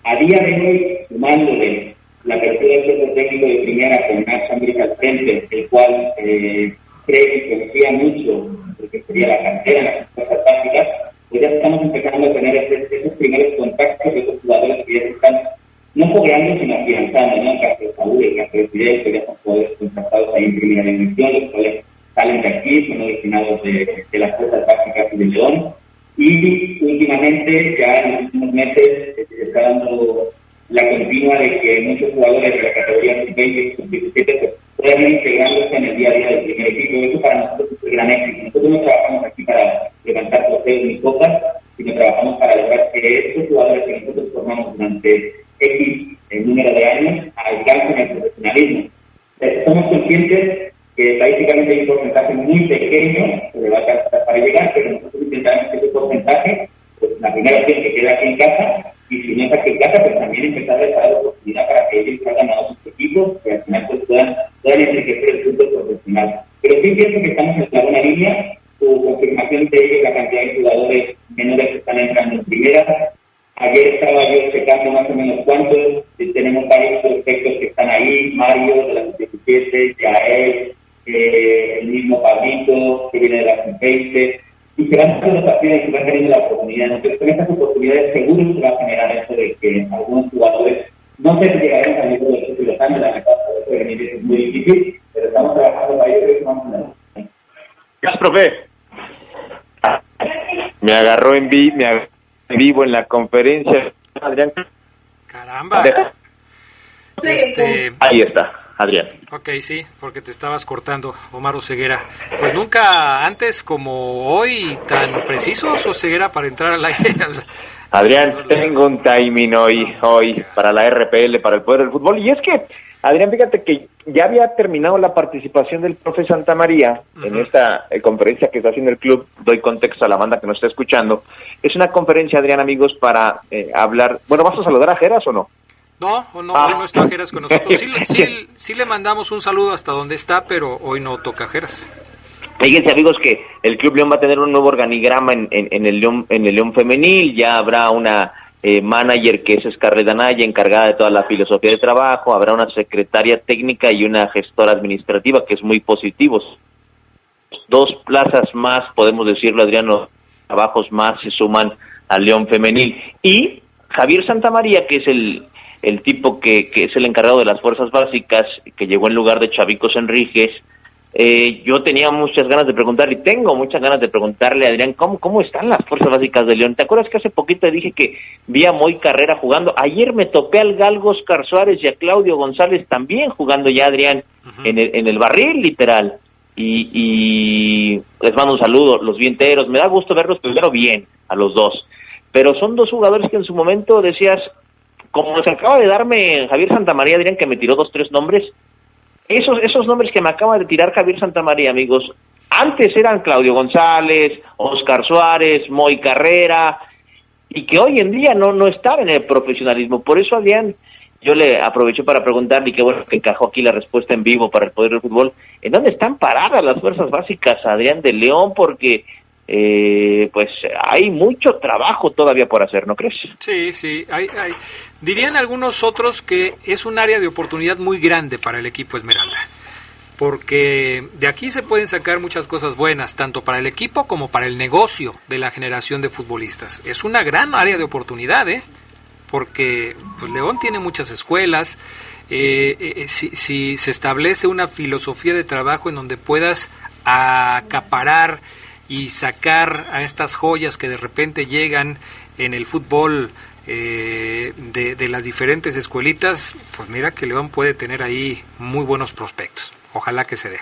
A día de hoy, sumándole la apertura del centro técnico de primera con Nacho América al frente, el cual eh, cree y confía mucho, porque sería la cantera en las cosas básicas, pues ya estamos empezando a tener esos, primeros contactos de esos jugadores que ya se están no cobrando, sino afianzando, ¿no? En de Saúl, en caso de Fidel, que ya son jugadores contratados ahí en primera dimensión, los cuales salen de aquí, son originados de, las fuerzas básicas y de León. Y últimamente, ya en los últimos meses, se está dando la continua de que muchos jugadores de la categoría 20 y 17 puedan ir integrándose en el día a día del primer equipo. Eso para nosotros es un gran éxito. Nosotros no trabajamos aquí para levantar trofeos ni cosas, sino trabajamos para lograr que estos jugadores que nosotros formamos durante X número de años alcancen el profesionalismo. Somos conscientes que estadísticamente hay un porcentaje muy pequeño que le va a para llegar, pero nosotros intentamos que ese porcentaje, pues la primera opción que queda aquí en casa, y si no está aquí en casa, pues también empezar a en la conferencia. Adrián. Caramba. Este... Ahí está, Adrián. Ok, sí, porque te estabas cortando, Omar Oseguera. Pues nunca antes como hoy tan precisos, Oseguera, para entrar al aire. Adrián, tengo un timing hoy, hoy para la RPL, para el poder del fútbol. Y es que Adrián, fíjate que ya había terminado la participación del profe Santa María en esta eh, conferencia que está haciendo el club. Doy contexto a la banda que nos está escuchando. Es una conferencia, Adrián, amigos, para eh, hablar. Bueno, ¿vas a saludar a Geras o no? No, no, hoy no está Geras con nosotros. Sí, sí, le mandamos un saludo hasta donde está, pero hoy no toca Geras. Fíjense amigos que el Club León va a tener un nuevo organigrama en, en, el León en el León femenil, ya habrá una eh, manager que es Scarlett Anaya, encargada de toda la filosofía de trabajo, habrá una secretaria técnica y una gestora administrativa, que es muy positivo. Dos plazas más, podemos decirlo, Adriano, trabajos más se suman al León Femenil. Y Javier Santamaría, que es el, el tipo que, que es el encargado de las fuerzas básicas, que llegó en lugar de Chavicos Enríquez, eh, yo tenía muchas ganas de preguntar y tengo muchas ganas de preguntarle a Adrián cómo, cómo están las fuerzas básicas de León. ¿Te acuerdas que hace poquito dije que vi a Moy Carrera jugando? Ayer me topé al Galgo Oscar Suárez y a Claudio González también jugando ya, Adrián, en, el, en el barril literal. Y, y les mando un saludo, los vienteros. Me da gusto verlos primero bien a los dos. Pero son dos jugadores que en su momento decías, como se acaba de darme Javier Santamaría, Adrián, que me tiró dos, tres nombres, esos, esos nombres que me acaba de tirar Javier Santamaría, amigos, antes eran Claudio González, Oscar Suárez, Moy Carrera, y que hoy en día no, no están en el profesionalismo. Por eso, Adrián, yo le aproveché para preguntarle, y qué bueno que encajó aquí la respuesta en vivo para el Poder del Fútbol, ¿en dónde están paradas las fuerzas básicas, Adrián de León? Porque eh, pues hay mucho trabajo todavía por hacer, ¿no crees? Sí, sí, hay, hay. Dirían algunos otros que es un área de oportunidad muy grande para el equipo Esmeralda, porque de aquí se pueden sacar muchas cosas buenas, tanto para el equipo como para el negocio de la generación de futbolistas. Es una gran área de oportunidad, ¿eh? Porque pues León tiene muchas escuelas, eh, eh, si, si se establece una filosofía de trabajo en donde puedas acaparar y sacar a estas joyas que de repente llegan en el fútbol eh, de, las diferentes escuelitas, pues mira que León puede tener ahí muy buenos prospectos. Ojalá que se dé.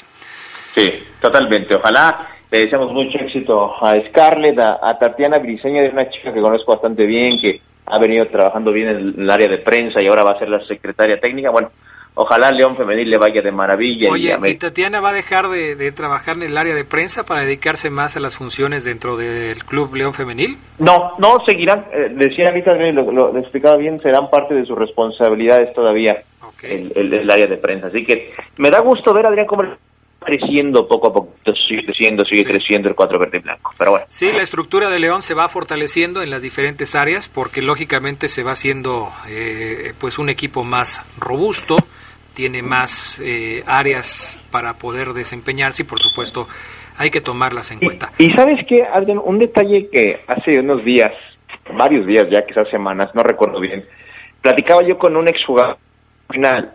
Sí, totalmente. Ojalá le deseamos mucho éxito a Scarlett, a, Tatiana Briseña, de una chica que conozco bastante bien, que ha venido trabajando bien en el área de prensa y ahora va a ser la secretaria técnica. Bueno, Ojalá León Femenil le vaya de maravilla. Oye, y, Tatiana va a dejar de, trabajar en el área de prensa para dedicarse más a las funciones dentro del Club León Femenil? No, no, seguirán, eh, decía ahorita, lo, lo, explicaba bien, serán parte de sus responsabilidades todavía el, el, área de prensa. Así que me da gusto ver, Adrián, cómo creciendo poco a poco, sigue creciendo, sigue creciendo el cuatro verde y blanco. Pero bueno. Sí, la estructura de León se va fortaleciendo en las diferentes áreas porque lógicamente se va haciendo eh, pues un equipo más robusto tiene más eh, áreas para poder desempeñarse y por supuesto hay que tomarlas en cuenta. Y, sabes qué, Adrián, un detalle que hace unos días, varios días ya, quizás semanas, no recuerdo bien, platicaba yo con un exjugador final,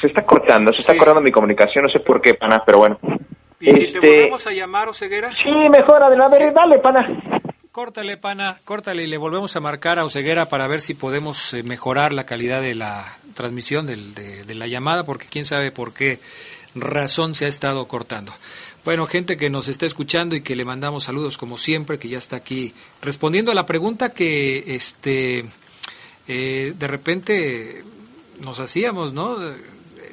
se está cortando, se está cortando mi comunicación, no sé por qué, pana, pero bueno. ¿Y si te este, volvemos a llamar, Oseguera? Sí, mejor, a ver, dale, pana. Córtale, pana, córtale y le volvemos a marcar a Oseguera para ver si podemos eh, mejorar la calidad de la transmisión de, la llamada, porque quién sabe por qué razón se ha estado cortando. Bueno, gente que nos está escuchando y que le mandamos saludos como siempre, que ya está aquí respondiendo a la pregunta que este eh, de repente nos hacíamos, ¿no?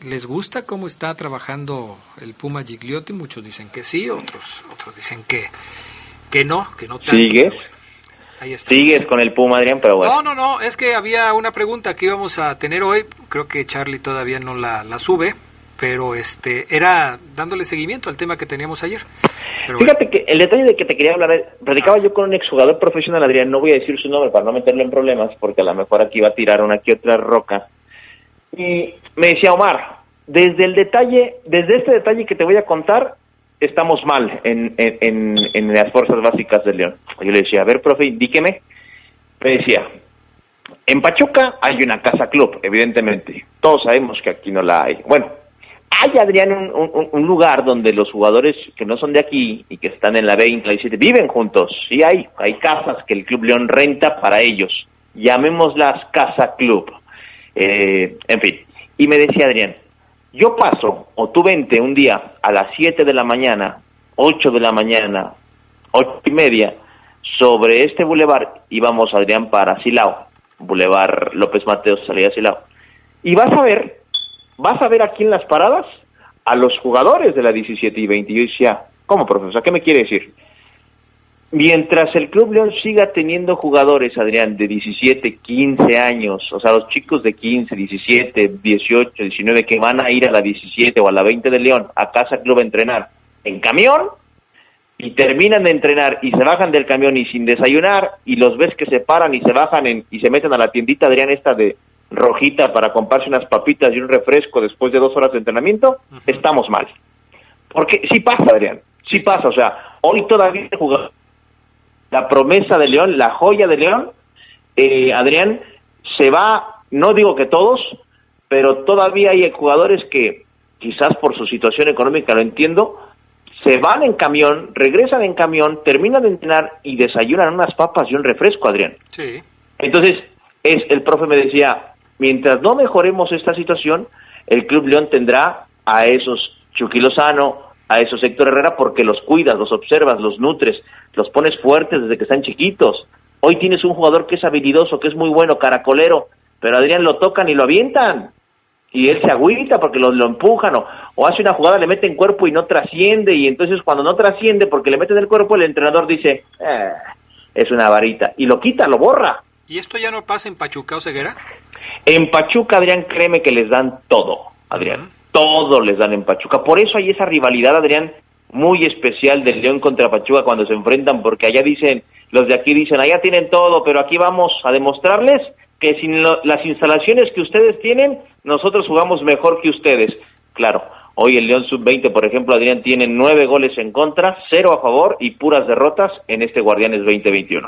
¿Les gusta cómo está trabajando el Puma Gigliotti? Muchos dicen que sí, otros otros dicen que que no, que no tanto. ¿Sigues? Sigues con el Puma, Adrián, pero bueno. No, no, no, es que había una pregunta que íbamos a tener hoy, creo que Charlie todavía no la, la sube, pero este era dándole seguimiento al tema que teníamos ayer. Fíjate que el detalle de que te quería hablar, predicaba yo con un exjugador profesional, Adrián, no voy a decir su nombre para no meterlo en problemas, porque a lo mejor aquí va a tirar una que otra roca. Y me decía Omar, desde el detalle, desde este detalle que te voy a contar, estamos mal en, en, en, las fuerzas básicas de León. Yo le decía, a ver, profe, indíqueme. Me decía, en Pachuca hay una casa club, evidentemente. Todos sabemos que aquí no la hay. Bueno, hay, Adrián, un, lugar donde los jugadores que no son de aquí y que están en la 20, la 17, viven juntos. Sí hay, hay casas que el Club León renta para ellos. Llamémoslas casa club. Eh, en fin. Y me decía Adrián, yo paso, o tú vente un día a las 7 de la mañana, 8 de la mañana, 8 y media, sobre este bulevar, íbamos Adrián para Silao, bulevar López Mateos, salida Silao, y vas a ver, vas a ver aquí en las paradas a los jugadores de la 17 y 20. Y yo decía, ¿cómo, profesor? ¿Qué me quiere decir? Mientras el Club León siga teniendo jugadores, Adrián, de 17, 15 años, o sea, los chicos de 15, 17, 18, 19 que van a ir a la 17 o a la 20 de León a casa club a entrenar en camión y terminan de entrenar y se bajan del camión y sin desayunar y los ves que se paran y se bajan y se meten a la tiendita, Adrián, esta de rojita para comprarse unas papitas y un refresco después de dos horas de entrenamiento, estamos mal. Porque sí pasa, Adrián, sí pasa, o sea, hoy todavía el jugador la promesa de León, la joya de León, eh, Adrián, se va, no digo que todos, pero todavía hay jugadores que quizás por su situación económica, lo entiendo, se van en camión, regresan en camión, terminan de entrenar y desayunan unas papas y un refresco, Adrián. Sí. Entonces, es, el profe me decía, mientras no mejoremos esta situación, el Club León tendrá a esos Chucky Lozano, a esos Héctor Herrera porque los cuidas, los observas, los nutres, los pones fuertes desde que están chiquitos. Hoy tienes un jugador que es habilidoso, que es muy bueno, caracolero, pero Adrián lo tocan y lo avientan. y él se agüita porque lo, lo empujan o, o, hace una jugada, le mete en cuerpo y no trasciende y entonces cuando no trasciende porque le mete en el cuerpo el entrenador dice, eh, es una varita y lo quita, lo borra. ¿Y esto ya no pasa en Pachuca o Ceguera? En Pachuca, Adrián, créeme que les dan todo, Adrián, todo les dan en Pachuca. Por eso hay esa rivalidad, Adrián, muy especial del León contra Pachuca cuando se enfrentan porque allá dicen, los de aquí dicen, allá tienen todo, pero aquí vamos a demostrarles que sin las instalaciones que ustedes tienen, nosotros jugamos mejor que ustedes. Claro, hoy el León Sub-20, por ejemplo, Adrián, tiene nueve goles en contra, cero a favor y puras derrotas en este Guardianes 2021.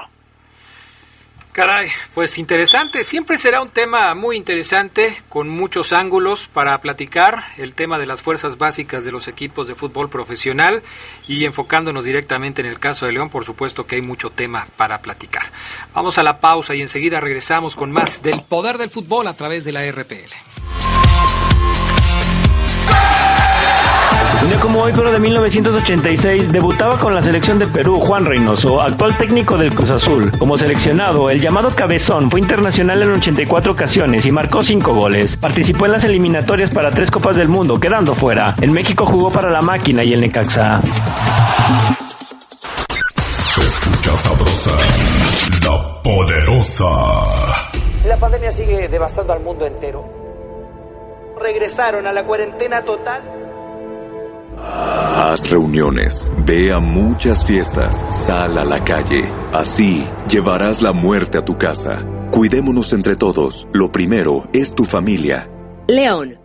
Caray, pues interesante, siempre será un tema muy interesante, con muchos ángulos para platicar, el tema de las fuerzas básicas de los equipos de fútbol profesional y enfocándonos directamente en el caso de León, por supuesto que hay mucho tema para platicar. Vamos a la pausa y enseguida regresamos con más del poder del fútbol a través de la RPL. Un día como hoy, pero de 1986, debutaba con la selección de Perú Juan Reynoso, actual técnico del Cruz Azul. Como seleccionado, el llamado Cabezón fue internacional en 84 ocasiones y marcó 5 goles. Participó en las eliminatorias para tres Copas del Mundo, quedando fuera. En México jugó para la máquina y el Necaxa. Se escucha sabrosa, la poderosa. La pandemia sigue devastando al mundo entero. Regresaron a la cuarentena total Haz reuniones, ve a muchas fiestas, sal a la calle. Así llevarás la muerte a tu casa. Cuidémonos entre todos. Lo primero es tu familia. León.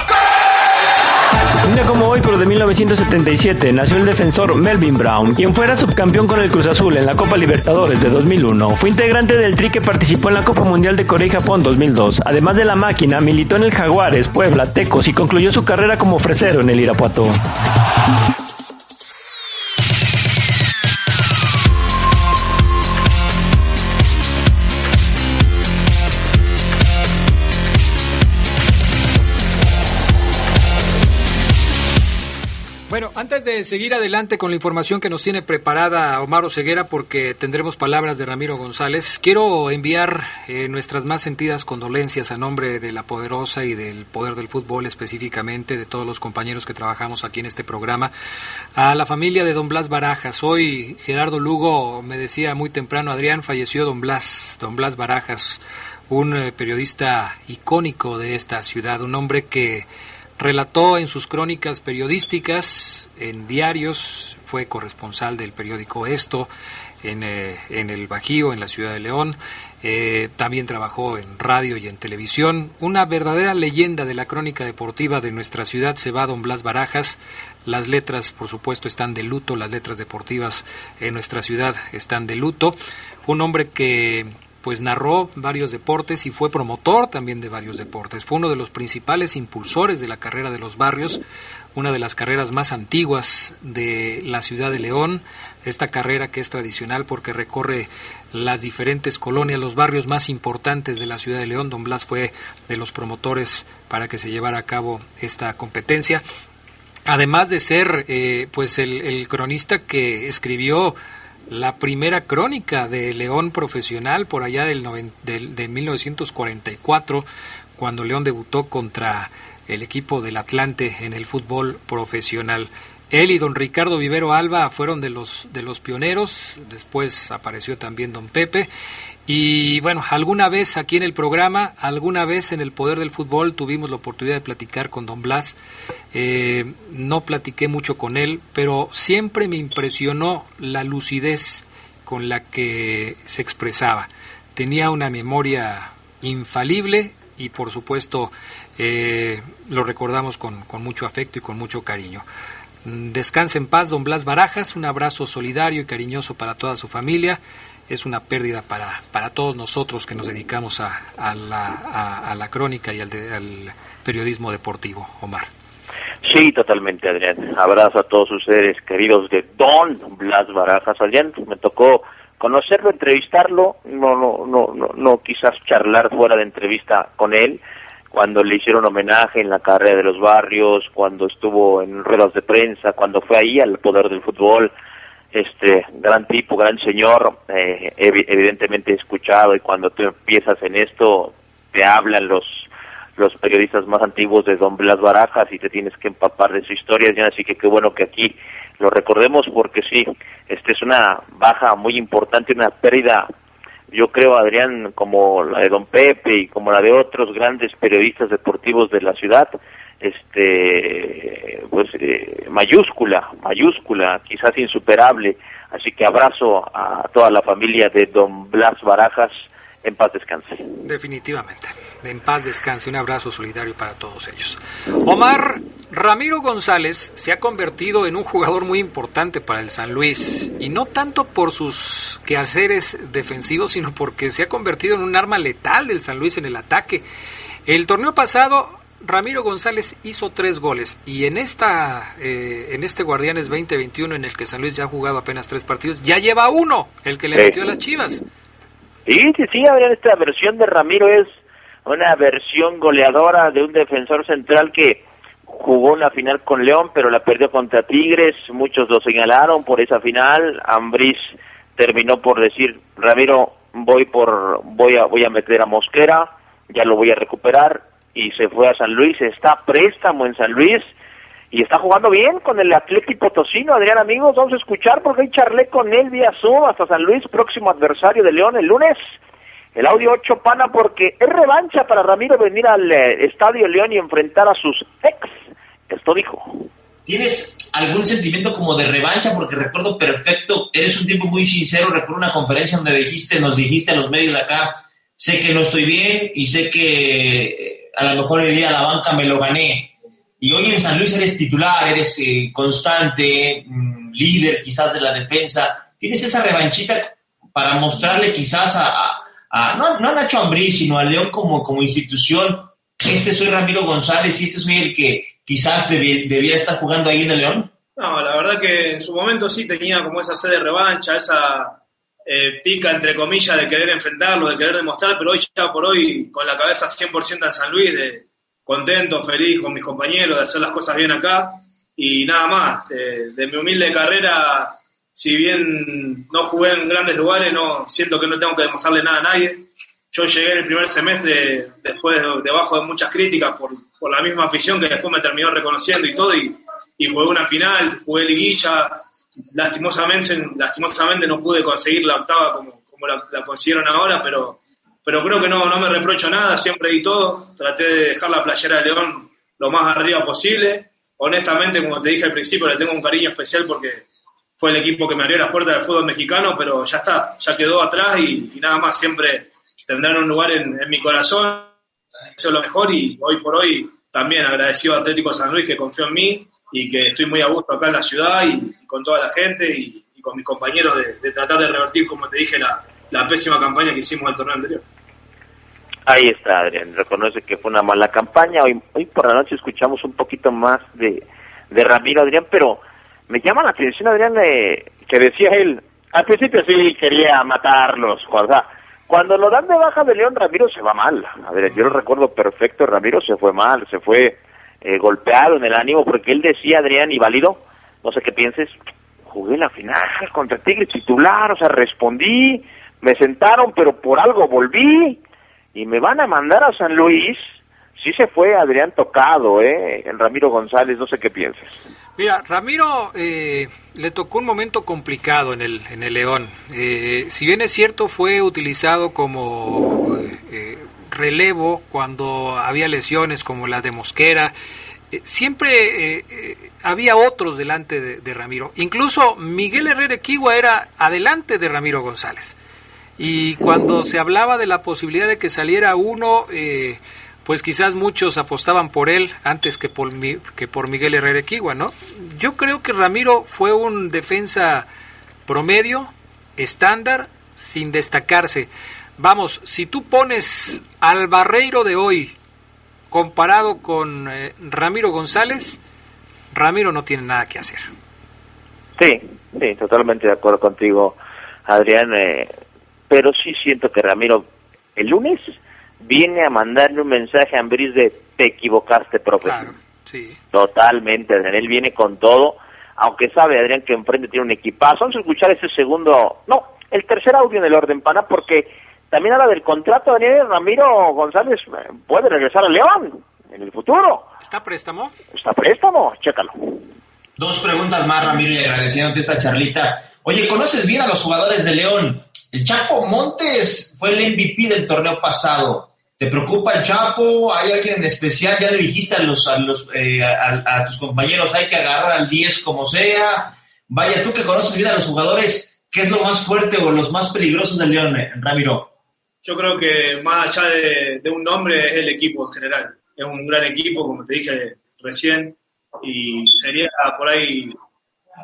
Un día como hoy, pero de 1977, nació el defensor Melvin Brown, quien fuera subcampeón con el Cruz Azul en la Copa Libertadores de 2001. Fue integrante del Tri que participó en la Copa Mundial de Corea y Japón 2002. Además de la máquina, militó en el Jaguares, Puebla, Tecos y concluyó su carrera como fresero en el Irapuato. Seguir adelante con la información que nos tiene preparada Omar Ceguera, porque tendremos palabras de Ramiro González, quiero enviar eh, nuestras más sentidas condolencias a nombre de la Poderosa y del Poder del Fútbol específicamente, de todos los compañeros que trabajamos aquí en este programa, a la familia de don Blas Barajas. Hoy Gerardo Lugo me decía muy temprano, Adrián, falleció don Blas, don Blas Barajas, un eh, periodista icónico de esta ciudad, un hombre que Relató en sus crónicas periodísticas, en diarios, fue corresponsal del periódico Esto, en, eh, el Bajío, en la ciudad de León. Eh, también trabajó en radio y en televisión. Una verdadera leyenda de la crónica deportiva de nuestra ciudad se va don Blas Barajas. Las letras, por supuesto, están de luto. Las letras deportivas en nuestra ciudad están de luto. Un hombre que pues narró varios deportes y fue promotor también de varios deportes. Fue uno de los principales impulsores de la carrera de los barrios, una de las carreras más antiguas de la ciudad de León, esta carrera que es tradicional porque recorre las diferentes colonias, los barrios más importantes de la ciudad de León. Don Blas fue de los promotores para que se llevara a cabo esta competencia. Además de ser eh, pues el, el cronista que escribió la primera crónica de León profesional por allá del, del, de 1944, cuando León debutó contra el equipo del Atlante en el fútbol profesional. Él y don Ricardo Vivero Alba fueron de los, de los pioneros, después apareció también don Pepe, y bueno, alguna vez aquí en el programa, alguna vez en el Poder del Fútbol tuvimos la oportunidad de platicar con don Blas. Eh, no platiqué mucho con él, pero siempre me impresionó la lucidez con la que se expresaba. Tenía una memoria infalible y por supuesto eh, lo recordamos con, con mucho afecto y con mucho cariño. Descanse en paz, don Blas Barajas, un abrazo solidario y cariñoso para toda su familia es una pérdida para, para todos nosotros que nos dedicamos a, a, la, a, la, crónica y al, al, periodismo deportivo, Omar. Sí, totalmente, Adrián. Abrazo a todos sus seres queridos de Don Blas Barajas. Adrián, me tocó conocerlo, entrevistarlo, no, no, no, no, no quizás charlar fuera de entrevista con él, cuando le hicieron homenaje en la carrera de los barrios, cuando estuvo en ruedas de prensa, cuando fue ahí al poder del fútbol, este gran tipo, gran señor, eh, evidentemente escuchado y cuando tú empiezas en esto te hablan los los periodistas más antiguos de Don Blas Barajas y te tienes que empapar de su historia, así que qué bueno que aquí lo recordemos porque sí, este es una baja muy importante, una pérdida, yo creo, Adrián, como la de Don Pepe y como la de otros grandes periodistas deportivos de la ciudad, este, pues eh, mayúscula, mayúscula, quizás insuperable. Así que abrazo a toda la familia de Don Blas Barajas, en paz descanse. Definitivamente, en paz descanse. Un abrazo solidario para todos ellos. Omar Ramiro González se ha convertido en un jugador muy importante para el San Luis y no tanto por sus quehaceres defensivos, sino porque se ha convertido en un arma letal del San Luis en el ataque. El torneo pasado Ramiro González hizo tres goles y en esta eh, en este Guardianes 2021 en el que San Luis ya ha jugado apenas tres partidos ya lleva uno el que le metió a las Chivas. Sí, sí, sí, Adrián, esta versión de Ramiro es una versión goleadora de un defensor central que jugó una final con León, pero la perdió contra Tigres, muchos lo señalaron por esa final, Ambriz terminó por decir, Ramiro, voy por voy a voy a meter a Mosquera, ya lo voy a recuperar y se fue a San Luis, está préstamo en San Luis y está jugando bien con el Atlético Potosino, Adrián amigos, vamos a escuchar porque hoy charlé con él vía Zoom hasta San Luis, próximo adversario de León el lunes. El audio 8 pana porque es revancha para Ramiro venir al eh, Estadio León y enfrentar a sus ex. Esto dijo. ¿Tienes algún sentimiento como de revancha? Porque recuerdo perfecto, eres un tipo muy sincero, recuerdo una conferencia donde dijiste, nos dijiste a los medios de acá, sé que no estoy bien y sé que a lo mejor iría a la banca me lo gané y hoy en San Luis eres titular, eres eh, constante, mm, líder quizás de la defensa. ¿Tienes esa revanchita para mostrarle quizás a, no, no, a Nacho Ambrí, sino a León como, como institución, este soy Ramiro González y este soy el que quizás debía estar jugando ahí en el León? No, la verdad que en su momento sí tenía como esa sed de revancha, esa eh, pica entre comillas de querer enfrentarlo, de querer demostrar, pero hoy ya por hoy con la cabeza 100% en San Luis, contento, feliz con mis compañeros de hacer las cosas bien acá y nada más. de mi humilde carrera, si bien no jugué en grandes lugares, no siento que no tengo que demostrarle nada a nadie. Yo llegué en el primer semestre después debajo de muchas críticas por, por, la misma afición que después me terminó reconociendo y todo y, y jugué una final, jugué liguilla, lastimosamente, lastimosamente no pude conseguir la octava como, como la, consiguieron ahora, pero pero creo que no, no me reprocho nada, siempre di todo, traté de dejar la playera de León lo más arriba posible. Honestamente, como te dije al principio, le tengo un cariño especial porque fue el equipo que me abrió las puertas del fútbol mexicano, pero ya está, ya quedó atrás y, nada más, siempre tendrán un lugar en, mi corazón, es lo mejor y hoy por hoy también agradecido a Atlético San Luis que confió en mí y que estoy muy a gusto acá en la ciudad y, con toda la gente y, con mis compañeros de, tratar de revertir, como te dije, la, la pésima campaña que hicimos el torneo anterior. Ahí está, Adrián. Reconoce que fue una mala campaña. Hoy, hoy por la noche escuchamos un poquito más de, de Ramiro, Adrián, pero me llama la atención, Adrián, eh, que decía él, al principio sí quería matarlos, cuando lo dan de baja de León, Ramiro se va mal. A ver, yo lo recuerdo perfecto, Ramiro se fue mal, se fue eh, golpeado en el ánimo, porque él decía, Adrián, y válido, no sé qué pienses, jugué la final contra Tigre titular, o sea, respondí, me sentaron, pero por algo volví y me van a mandar a San Luis. Sí se fue Adrián tocado, ¿eh? En Ramiro González, no sé qué piensas. Mira, Ramiro eh, le tocó un momento complicado en el, en el León. Eh, si bien es cierto, fue utilizado como eh, relevo cuando había lesiones como la de Mosquera. siempre había otros delante de, Ramiro. Incluso Miguel Herrera Equigua era adelante de Ramiro González. Y cuando se hablaba de la posibilidad de que saliera uno, eh, pues quizás muchos apostaban por él antes que por, que por Miguel Herrera Equigua, ¿no? Yo creo que Ramiro fue un defensa promedio, estándar, sin destacarse. Vamos, si tú pones al Barreiro de hoy comparado con eh, Ramiro González, Ramiro no tiene nada que hacer. Sí, sí, totalmente de acuerdo contigo, Adrián. Eh, pero sí siento que Ramiro el lunes viene a mandarle un mensaje a Ambriz de te equivocaste, profe. Claro, sí. Totalmente, Adrián. Él viene con todo, aunque sabe, Adrián, que enfrente tiene un equipazo. Vamos a escuchar ese segundo, no, el tercer audio en el orden, pana, porque también habla del contrato, Daniel Ramiro González eh, puede regresar a León en el futuro. ¿Está préstamo? Está préstamo, chécalo. Dos preguntas más, Ramiro, y agradeciéndote esta charlita. Oye, ¿conoces bien a los jugadores de León? El Chapo Montes fue el MVP del torneo pasado. ¿Te preocupa el Chapo? ¿Hay alguien en especial? Ya le dijiste a, los, a, los, eh, a, tus compañeros, hay que agarrar al 10 como sea. Vaya, tú que conoces bien a los jugadores, ¿qué es lo más fuerte o los más peligrosos del León, eh, Ramiro? Yo creo que más allá de, un nombre es el equipo en general. Es un gran equipo, como te dije recién, y sería por ahí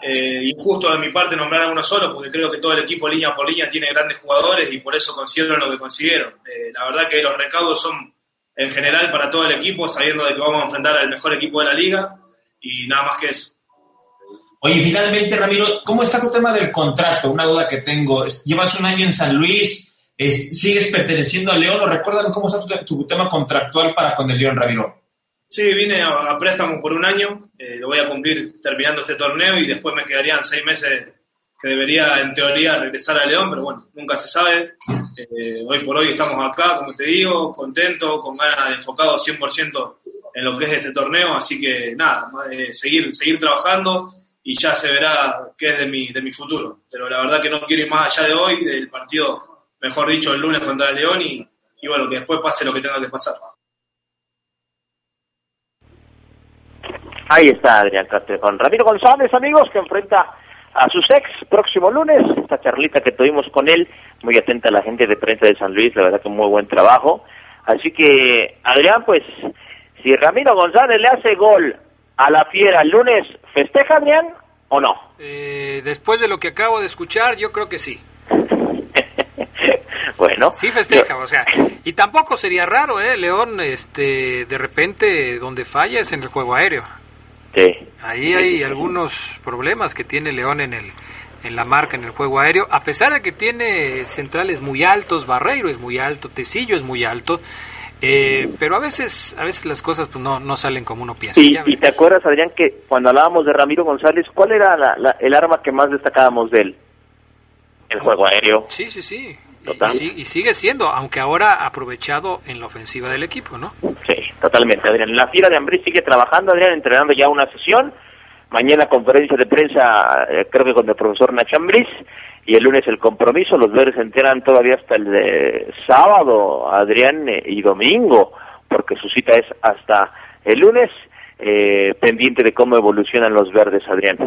eh, injusto de mi parte nombrar a uno solo, porque creo que todo el equipo línea por línea tiene grandes jugadores y por eso consiguieron lo que consiguieron. Eh, la verdad que los recaudos son en general para todo el equipo, sabiendo de que vamos a enfrentar al mejor equipo de la liga y nada más que eso. Oye, finalmente, Ramiro, ¿cómo está tu tema del contrato? Una duda que tengo. Llevas un año en San Luis, ¿sigues perteneciendo a León o recuerdan cómo está tu, tema contractual para con el León, Ramiro? Sí, vine a, préstamo por un año, eh, lo voy a cumplir terminando este torneo y después me quedarían seis meses que debería en teoría regresar a León, pero bueno, nunca se sabe. Eh, hoy por hoy estamos acá, como te digo, contentos, con ganas de enfocado 100% en lo que es este torneo, así que nada, seguir, seguir trabajando y ya se verá qué es de mi, de mi futuro. Pero la verdad que no quiero ir más allá de hoy, del partido, mejor dicho, el lunes contra el León y, y bueno, que después pase lo que tenga que pasar. Ahí está Adrián con Ramiro González, amigos, que enfrenta a sus ex próximo lunes. Esta charlita que tuvimos con él, muy atenta a la gente de prensa de San Luis, la verdad que muy buen trabajo. Así que, Adrián, pues, si Ramiro González le hace gol a la fiera el lunes, ¿festeja Adrián o no? Eh, después de lo que acabo de escuchar, yo creo que sí. bueno. Sí festeja, o sea, y tampoco sería raro, ¿eh? León, este, de repente, donde falla es en el juego aéreo. Ahí hay algunos problemas que tiene León en el en la marca en el juego aéreo, a pesar de que tiene centrales muy altos, Barreiro es muy alto, Tecillo es muy alto, eh, pero a veces a veces las cosas pues no, no salen como uno piensa. Y, y, te acuerdas, Adrián, que cuando hablábamos de Ramiro González, ¿cuál era la, el arma que más destacábamos de él? El juego aéreo. Sí, sí, sí. Y, sigue siendo, aunque ahora aprovechado en la ofensiva del equipo, ¿no? Sí, totalmente, Adrián. La fila de Ambrí sigue trabajando, Adrián, entrenando ya una sesión. Mañana conferencia de prensa, eh, creo que con el profesor Nacho Ambriz. Y el lunes el compromiso. Los verdes se todavía hasta el sábado, Adrián, eh, y domingo, porque su cita es hasta el lunes. Eh, pendiente de cómo evolucionan los verdes, Adrián.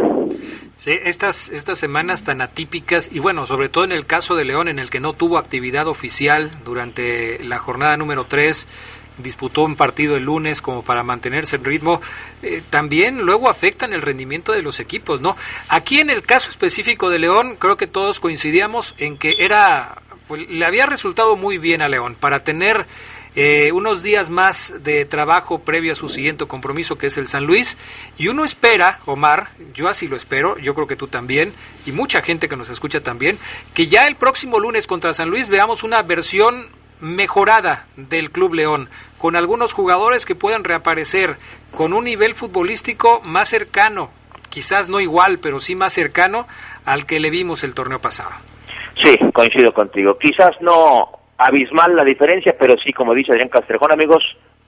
Sí, estas, estas semanas tan atípicas y bueno, sobre todo en el caso de León, en el que no tuvo actividad oficial durante la jornada número 3, disputó un partido el lunes como para mantenerse en ritmo, eh, también luego afectan el rendimiento de los equipos, ¿no? Aquí en el caso específico de León, creo que todos coincidíamos en que era, pues, le había resultado muy bien a León para tener eh, unos días más de trabajo previo a su siguiente compromiso que es el San Luis y uno espera, Omar, yo así lo espero, yo creo que tú también y mucha gente que nos escucha también, que ya el próximo lunes contra San Luis veamos una versión mejorada del Club León, con algunos jugadores que puedan reaparecer, con un nivel futbolístico más cercano, quizás no igual, pero sí más cercano al que le vimos el torneo pasado. Sí, coincido contigo. Quizás no abismal la diferencia, pero sí, como dice Adrián Castrejón, amigos,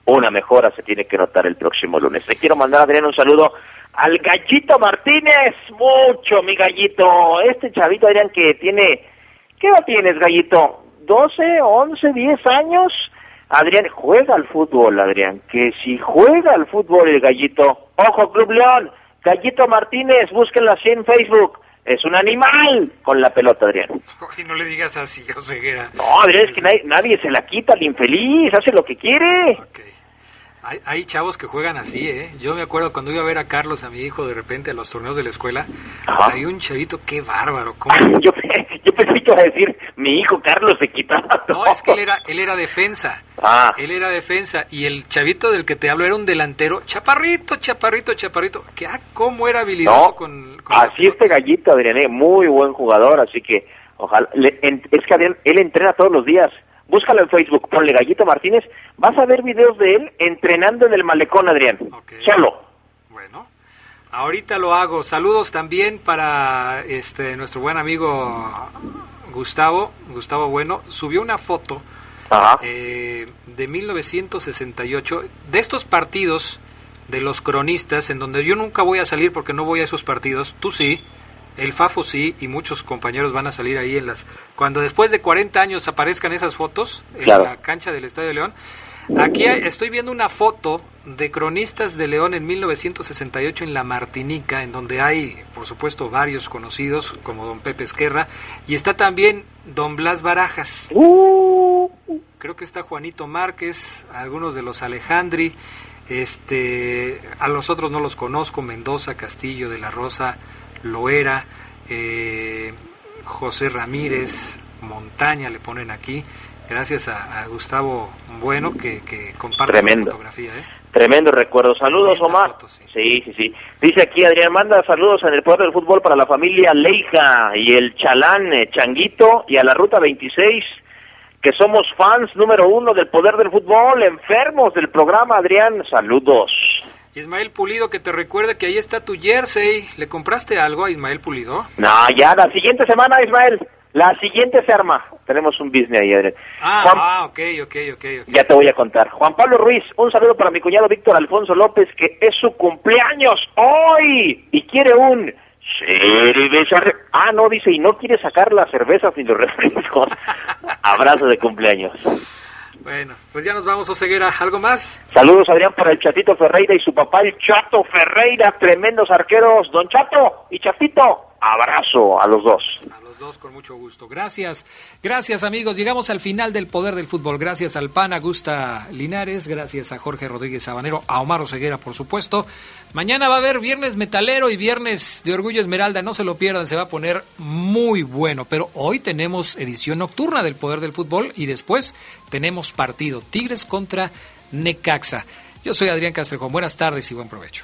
una mejora se tiene que notar el próximo lunes. Le quiero mandar, Adrián, un saludo al Gallito Martínez, mucho, mi Gallito. Este chavito, Adrián, que tiene, ¿qué edad tienes, Gallito? ¿12, 11, 10 años? Adrián, juega al fútbol, Adrián, que si juega al fútbol el Gallito, ojo, Club León, Gallito Martínez, búsquenlo así en Facebook, es un animal con la pelota, Adrián. Oye, no le digas así. No, Adrián, es que nadie, se la quita al infeliz, hace lo que quiere. Hay, chavos que juegan así, ¿eh? Yo me acuerdo cuando iba a ver a Carlos, a mi hijo, de repente a los torneos de la escuela, hay un chavito, qué bárbaro. Yo, yo, pensé que iba a decir, mi hijo Carlos se quitaba No, es que él era, él era defensa. Ah. Él era defensa. Y el chavito del que te hablo era un delantero, chaparrito, chaparrito, chaparrito. Que, ah, cómo era habilidoso con, Así este gallito, Adrián, ¿eh? muy buen jugador, así que ojalá. es que Adrián, él entrena todos los días búscalo en Facebook, ponle Gallito Martínez, vas a ver videos de él entrenando en el malecón, Adrián. Solo. Bueno, ahorita lo hago. Saludos también para este nuestro buen amigo Gustavo, Gustavo Bueno, subió una foto eh, de 1968 de estos partidos de los cronistas en donde yo nunca voy a salir porque no voy a esos partidos, tú sí el Fafo sí, y muchos compañeros van a salir ahí en las... Cuando después de 40 años aparezcan esas fotos en la cancha del Estadio de León. Aquí estoy viendo una foto de cronistas de León en 1968 en La Martinica, en donde hay, por supuesto, varios conocidos, como don Pepe Esquerra, y está también don Blas Barajas. Uh. Creo que está Juanito Márquez, algunos de los Alejandri, este, a los otros no los conozco, Mendoza, Castillo de la Rosa, Loera, eh, José Ramírez, Montaña le ponen aquí. Gracias a, Gustavo Bueno que, que comparte Tremendo. fotografía. ¿eh? Tremendo recuerdo. Saludos, Omar. sí. sí. sí, Dice aquí Adrián, manda saludos en el poder del fútbol para la familia Leija y el Chalán eh, Changuito y a la Ruta 26, que somos fans número uno del poder del fútbol, enfermos del programa, Adrián. Saludos. Ismael Pulido, que te recuerde que ahí está tu jersey. ¿Le compraste algo a Ismael Pulido? No, ya la siguiente semana, Ismael. La siguiente se arma. Tenemos un business ahí, Adrián. Ah, ah ok, ok, ok. Ya te voy a contar. Juan Pablo Ruiz, un saludo para mi cuñado Víctor Alfonso López, que es su cumpleaños hoy y quiere un cerveza. Ah, no, dice, y no quiere sacar las cervezas ni los refrescos. Abrazo de cumpleaños. Bueno, pues ya nos vamos, Oseguera. ¿Algo más? Saludos, Adrián, para el Chatito Ferreira y su papá, el Chato Ferreira. Tremendos arqueros. Don Chato y Chatito, abrazo a los dos con mucho gusto. Gracias, gracias amigos. Llegamos al final del poder del fútbol. Gracias al PAN Augusta Linares, gracias a Jorge Rodríguez Sabanero, a Omar Oseguera, por supuesto. Mañana va a haber viernes metalero y viernes de Orgullo Esmeralda. No se lo pierdan, se va a poner muy bueno. Pero hoy tenemos edición nocturna del poder del fútbol y después tenemos partido Tigres contra Necaxa. Yo soy Adrián Castrejón. Buenas tardes y buen provecho.